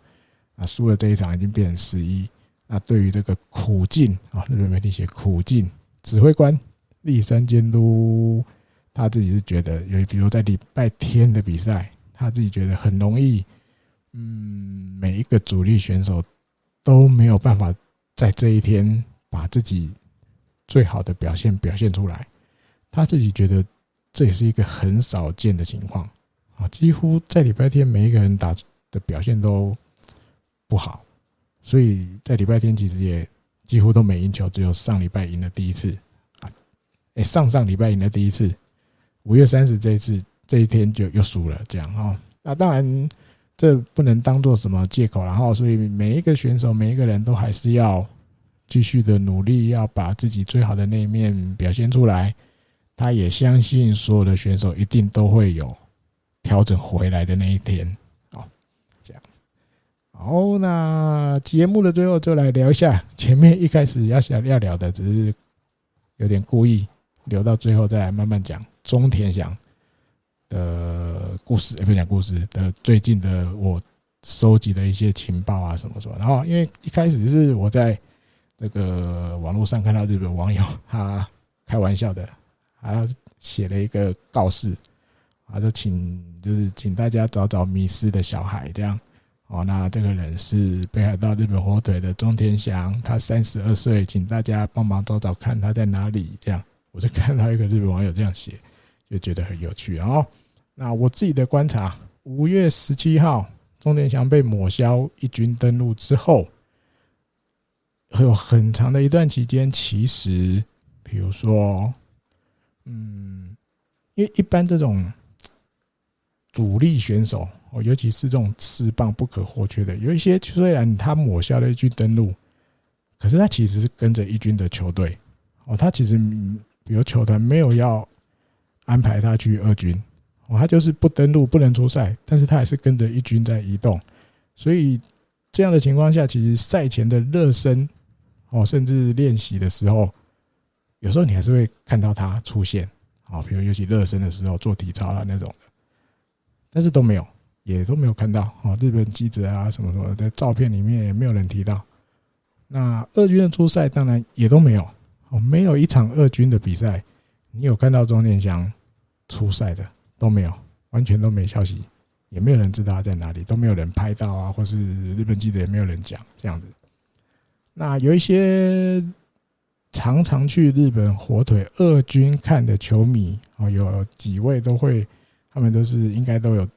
[SPEAKER 3] 啊输了这一场已经变成十一。那对于这个苦境啊，日本媒体写苦境，指挥官立山监督他自己是觉得，有比如在礼拜天的比赛，他自己觉得很容易，嗯，每一个主力选手都没有办法在这一天把自己最好的表现表现出来，他自己觉得这也是一个很少见的情况啊，几乎在礼拜天每一个人打的表现都不好。所以在礼拜天其实也几乎都没赢球，只有上礼拜赢了第一次啊，哎，上上礼拜赢了第一次，五月三十这一次这一天就又输了，这样哈。那当然这不能当做什么借口，然后所以每一个选手每一个人都还是要继续的努力，要把自己最好的那一面表现出来。他也相信所有的选手一定都会有调整回来的那一天。好，那节目的最后就来聊一下前面一开始要想要聊的，只是有点故意留到最后再来慢慢讲中田翔的故事，也不讲故事的最近的我收集的一些情报啊什么什么。然后因为一开始是我在这个网络上看到日本网友他开玩笑的，他写了一个告示，他就请就是请大家找找迷失的小孩这样。哦，那这个人是北海道日本火腿的中田祥，他三十二岁，请大家帮忙找找看他在哪里。这样，我就看到一个日本网友这样写，就觉得很有趣。然后，那我自己的观察，五月十七号中田祥被抹消一军登陆之后，有很长的一段期间，其实，比如说，嗯，因为一般这种主力选手。哦，尤其是这种刺棒不可或缺的，有一些虽然他抹消了一军登录，可是他其实是跟着一军的球队。哦，他其实比如球团没有要安排他去二军，哦，他就是不登录不能出赛，但是他还是跟着一军在移动。所以这样的情况下，其实赛前的热身，哦，甚至练习的时候，有时候你还是会看到他出现。哦，比如尤其热身的时候做体操啊那种的，但是都没有。也都没有看到哦，日本记者啊什么什么的照片里面也没有人提到。那二军的初赛当然也都没有哦，没有一场二军的比赛，你有看到钟念祥出赛的都没有，完全都没消息，也没有人知道他在哪里，都没有人拍到啊，或是日本记者也没有人讲这样子。那有一些常常去日本火腿二军看的球迷哦，有几位都会，他们都是应该都有。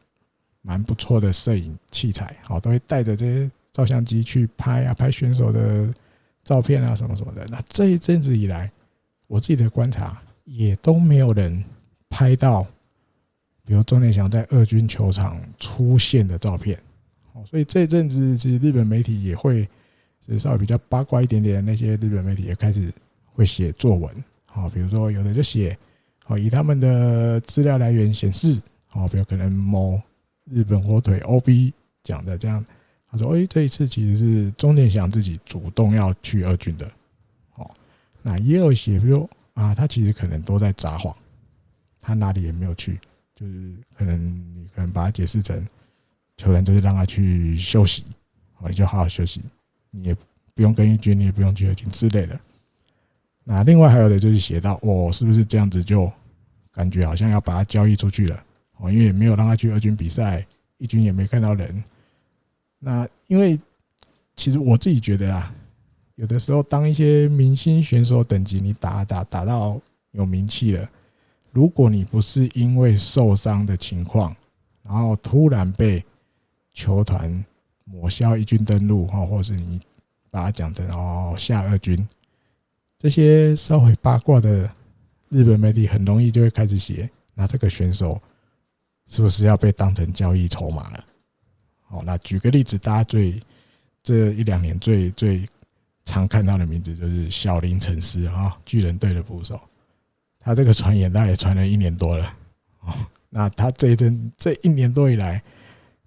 [SPEAKER 3] 蛮不错的摄影器材，好，都会带着这些照相机去拍啊，拍选手的照片啊，什么什么的。那这一阵子以来，我自己的观察也都没有人拍到，比如中田翔在二军球场出现的照片。好，所以这一阵子其实日本媒体也会，就是稍微比较八卦一点点，那些日本媒体也开始会写作文。好，比如说有的就写，好，以他们的资料来源显示，好，比如可能某。日本火腿 OB 讲的这样，他说：“哎，这一次其实是中田翔自己主动要去二军的。”哦，那也有写，比如啊，他其实可能都在撒谎，他哪里也没有去，就是可能你可能把它解释成球员就是让他去休息，哦，你就好好休息，你也不用跟一军，你也不用去二军之类的。那另外还有的就是写到，哦，是不是这样子就感觉好像要把他交易出去了？哦，因为也没有让他去二军比赛，一军也没看到人。那因为其实我自己觉得啊，有的时候当一些明星选手等级你打打打到有名气了，如果你不是因为受伤的情况，然后突然被球团抹消一军登录哈，或是你把它讲成哦下二军，这些稍微八卦的日本媒体很容易就会开始写，那这个选手。是不是要被当成交易筹码了？好，那举个例子，大家最这一两年最最常看到的名字就是小林诚司啊，巨人队的捕手。他这个传言大概也传了一年多了。哦，那他这一阵这一年多以来，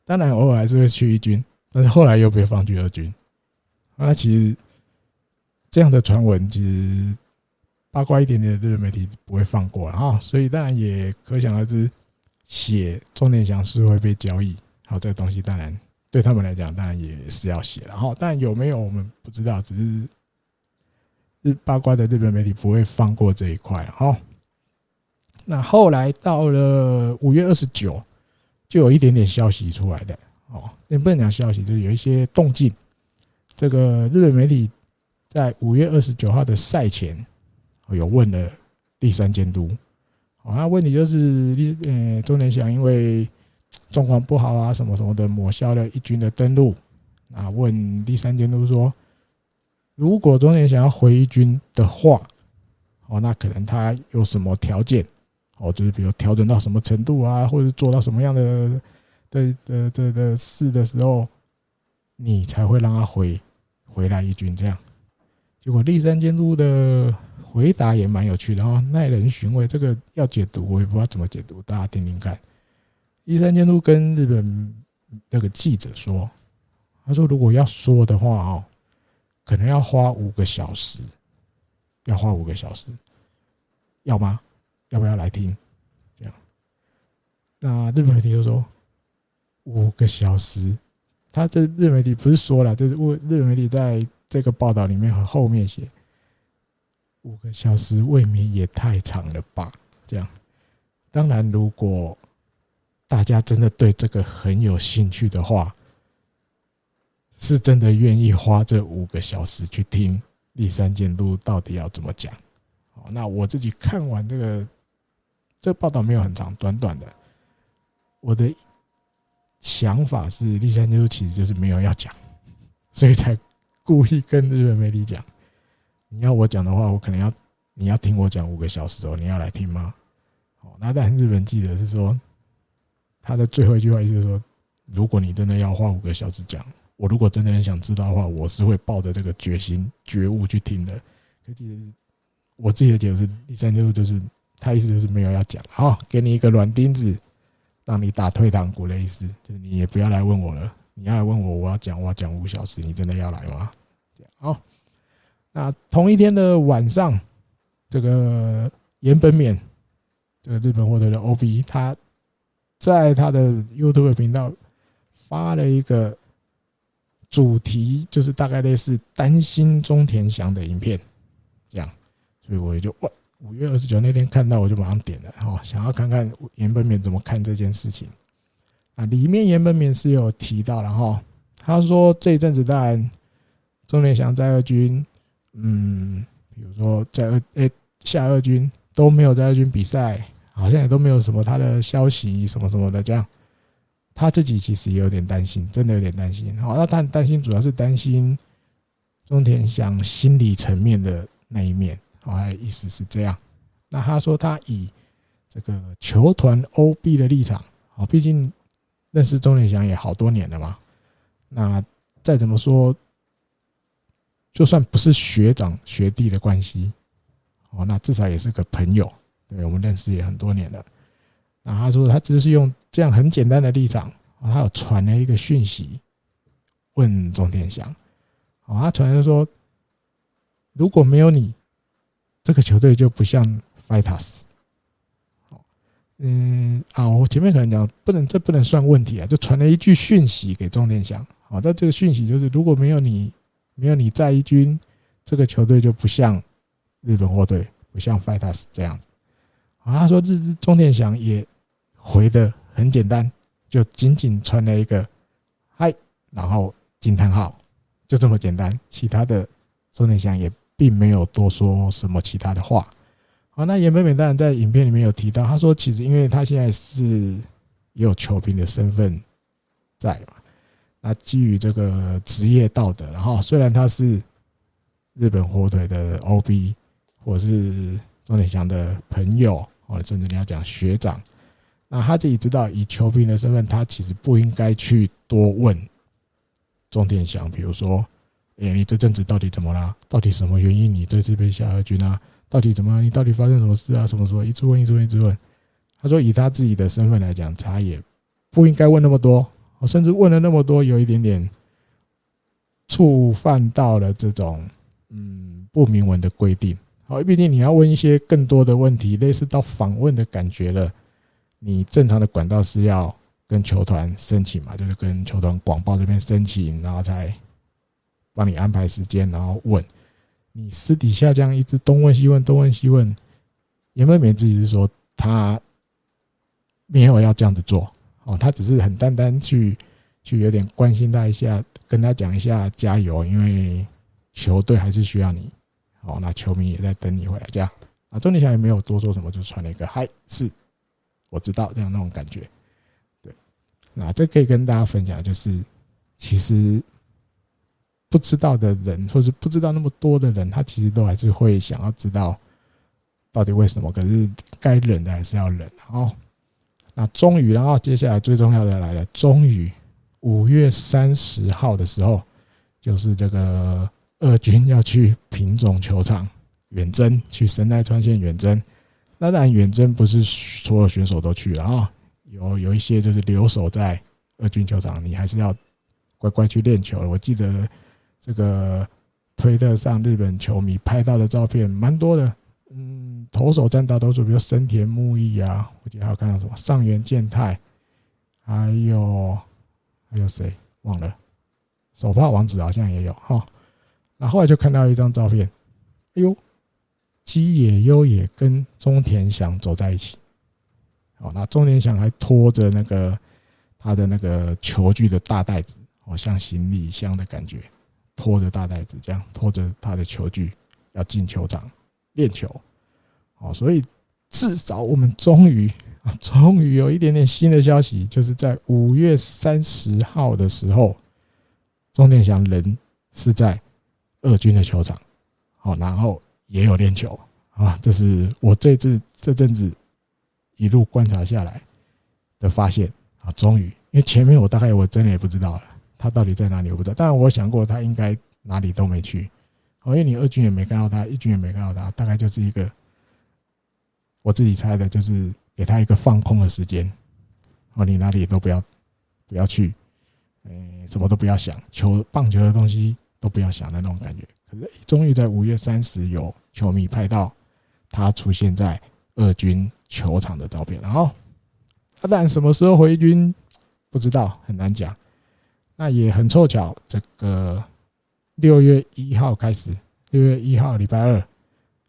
[SPEAKER 3] 当然偶尔还是会去一军，但是后来又被放去二军。那其实这样的传闻，其实八卦一点点的日本媒体不会放过了啊，所以当然也可想而知。写中田翔是会被交易，好，这个东西当然对他们来讲，当然也是要写了哈。但有没有我们不知道，只是日八卦的日本媒体不会放过这一块哈。那后来到了五月二十九，就有一点点消息出来的哦，也不能讲消息，就是有一些动静。这个日本媒体在五月二十九号的赛前，有问了立山监督。那问题就是，呃，中田翔因为状况不好啊，什么什么的，抹消了一军的登陆。啊，问第三监督说，如果中田翔要回一军的话，哦，那可能他有什么条件？哦，就是比如调整到什么程度啊，或者做到什么样的的的的的事的时候，你才会让他回回来一军这样。结果第三监督的。回答也蛮有趣的哦，耐人寻味。这个要解读，我也不知道怎么解读，大家听听看。第三监督跟日本那个记者说：“他说，如果要说的话哦，可能要花五个小时，要花五个小时，要吗？要不要来听？这样？那日本媒体就说五个小时。他这日本媒体不是说了，就是日本媒体在这个报道里面和后面写。”五个小时未免也太长了吧？这样，当然，如果大家真的对这个很有兴趣的话，是真的愿意花这五个小时去听立山监督到底要怎么讲。好，那我自己看完这个，这个报道没有很长，短短的。我的想法是，立山监督其实就是没有要讲，所以才故意跟日本媒体讲。你要我讲的话，我可能要你要听我讲五个小时哦。你要来听吗？好，那但日本记者是说，他的最后一句话意思是说，如果你真的要花五个小时讲，我如果真的很想知道的话，我是会抱着这个决心觉悟去听的。可其实我自己的解读是，第三条路就是他意思就是没有要讲，好，给你一个软钉子，让你打退堂鼓的意思，就是你也不要来问我了。你要来问我，我要讲，我要讲五小时，你真的要来吗？好。(laughs) 那同一天的晚上，这个岩本勉，这个日本获得的 OB，他在他的 YouTube 频道发了一个主题，就是大概类似担心中田翔的影片，这样，所以我也就哇，五月二十九那天看到，我就马上点了，哈，想要看看岩本勉怎么看这件事情。啊，里面岩本勉是有提到了哈，他说这一阵子当然中田翔在二军。嗯，比如说在二诶、下二军都没有在二军比赛，好像也都没有什么他的消息什么什么的这样，他自己其实也有点担心，真的有点担心。好，那他担心主要是担心中田翔心理层面的那一面，好，意思是这样。那他说他以这个球团 OB 的立场，好，毕竟认识中田翔也好多年了嘛，那再怎么说。就算不是学长学弟的关系，哦，那至少也是个朋友，对，我们认识也很多年了。那他说他只是用这样很简单的立场，他有传了一个讯息问钟天祥，哦，他传的说，如果没有你，这个球队就不像 Fighters。嗯啊，我前面可能讲不能，这不能算问题啊，就传了一句讯息给钟天祥。好，那这个讯息就是，如果没有你，没有你在一军，这个球队就不像日本货队，不像 Fighters 这样子。啊，他说日日钟天祥也回的很简单，就仅仅传了一个嗨，然后惊叹号，就这么简单。其他的钟天祥也并没有多说什么其他的话。好，那岩本美当然在影片里面有提到，他说其实因为他现在是也有球评的身份在嘛。他基于这个职业道德，然后虽然他是日本火腿的 OB，或者是钟点祥的朋友，或者甚至你要讲学长，那他自己知道以球评的身份，他其实不应该去多问钟点祥，比如说，哎，你这阵子到底怎么啦？到底什么原因你这次被下二军啊？到底怎么？你到底发生什么事啊？什么什么？一直问，一直问，一直问。他说，以他自己的身份来讲，他也不应该问那么多。我甚至问了那么多，有一点点触犯到了这种嗯不明文的规定。好，毕竟你要问一些更多的问题，类似到访问的感觉了。你正常的管道是要跟球团申请嘛，就是跟球团广报这边申请，然后才帮你安排时间，然后问。你私底下这样一直东问西问，东问西问，岩本美自己是说他没有要这样子做。哦，他只是很单单去去有点关心他一下，跟他讲一下加油，因为球队还是需要你。哦，那球迷也在等你回来，这样啊，钟天祥也没有多说什么，就传了一个嗨，是，我知道这样那种感觉。对，那这可以跟大家分享，就是其实不知道的人，或是不知道那么多的人，他其实都还是会想要知道到底为什么。可是该忍的还是要忍，哦。那终于，然后接下来最重要的来了。终于，五月三十号的时候，就是这个二军要去平总球场远征，去神奈川县远征。那当然，远征不是所有选手都去了啊，有有一些就是留守在二军球场，你还是要乖乖去练球了。我记得这个推特上日本球迷拍到的照片蛮多的。投手占大多数，比如森田牧义啊，我记得还有看到什么上原健太，还有还有谁忘了？手帕王子好像也有哈。那后来就看到一张照片，哎呦，矶野优也跟中田翔走在一起。哦，那中田翔还拖着那个他的那个球具的大袋子，好像行李箱的感觉，拖着大袋子这样拖着他的球具要进球场。练球，好，所以至少我们终于啊，终于有一点点新的消息，就是在五月三十号的时候，钟天祥人是在二军的球场，好，然后也有练球啊，这是我这次这阵子一路观察下来的发现啊，终于，因为前面我大概我真的也不知道了，他到底在哪里我不知道，但我想过他应该哪里都没去。因为你二军也没看到他，一军也没看到他，大概就是一个我自己猜的，就是给他一个放空的时间。哦，你哪里都不要不要去，诶，什么都不要想，球棒球的东西都不要想的那种感觉。可是终于在五月三十有球迷拍到他出现在二军球场的照片，然后他当然什么时候回军不知道，很难讲。那也很凑巧，这个。六月一号开始，六月一号礼拜二、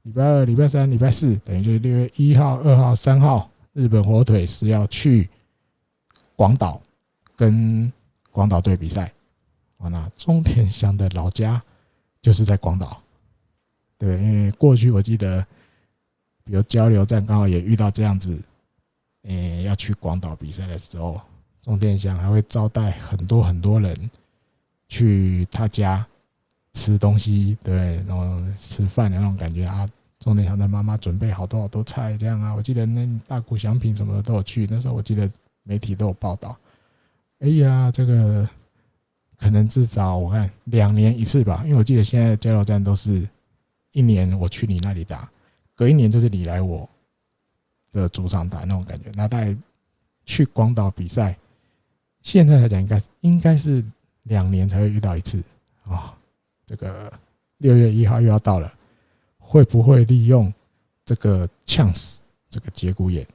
[SPEAKER 3] 礼拜二、礼拜三、礼拜四，等于就是六月一号、二号、三号，日本火腿是要去广岛跟广岛队比赛。啊，那钟天祥的老家就是在广岛。对，因为过去我记得，比如交流站刚好也遇到这样子，诶，要去广岛比赛的时候，钟天祥还会招待很多很多人去他家。吃东西，对，然后吃饭的那种感觉啊。钟天祥的妈妈准备好多好多菜，这样啊。我记得那大谷翔平什么的都有去，那时候我记得媒体都有报道。哎呀，这个可能至少我看两年一次吧，因为我记得现在交流战都是一年我去你那里打，隔一年就是你来我的主场打那种感觉。那大概去广岛比赛，现在来讲，应该应该是两年才会遇到一次啊。这个六月一号又要到了，会不会利用这个呛死这个节骨眼，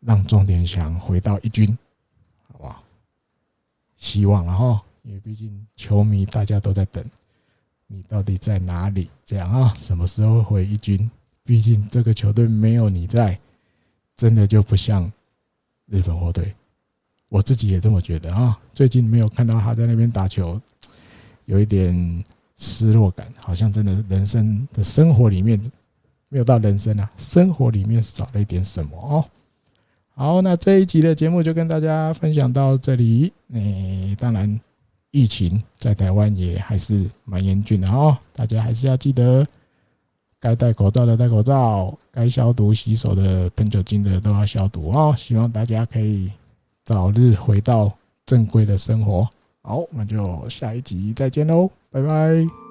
[SPEAKER 3] 让钟点祥回到一军？好不好？希望了哈，因为毕竟球迷大家都在等，你到底在哪里？这样啊，什么时候回一军？毕竟这个球队没有你在，真的就不像日本火腿。我自己也这么觉得啊。最近没有看到他在那边打球，有一点失落感，好像真的人生的生活里面没有到人生啊，生活里面少了一点什么哦。好，那这一集的节目就跟大家分享到这里。诶，当然，疫情在台湾也还是蛮严峻的哦，大家还是要记得。该戴口罩的戴口罩，该消毒洗手的喷酒精的都要消毒哦。希望大家可以早日回到正规的生活。好，那就下一集再见喽，拜拜。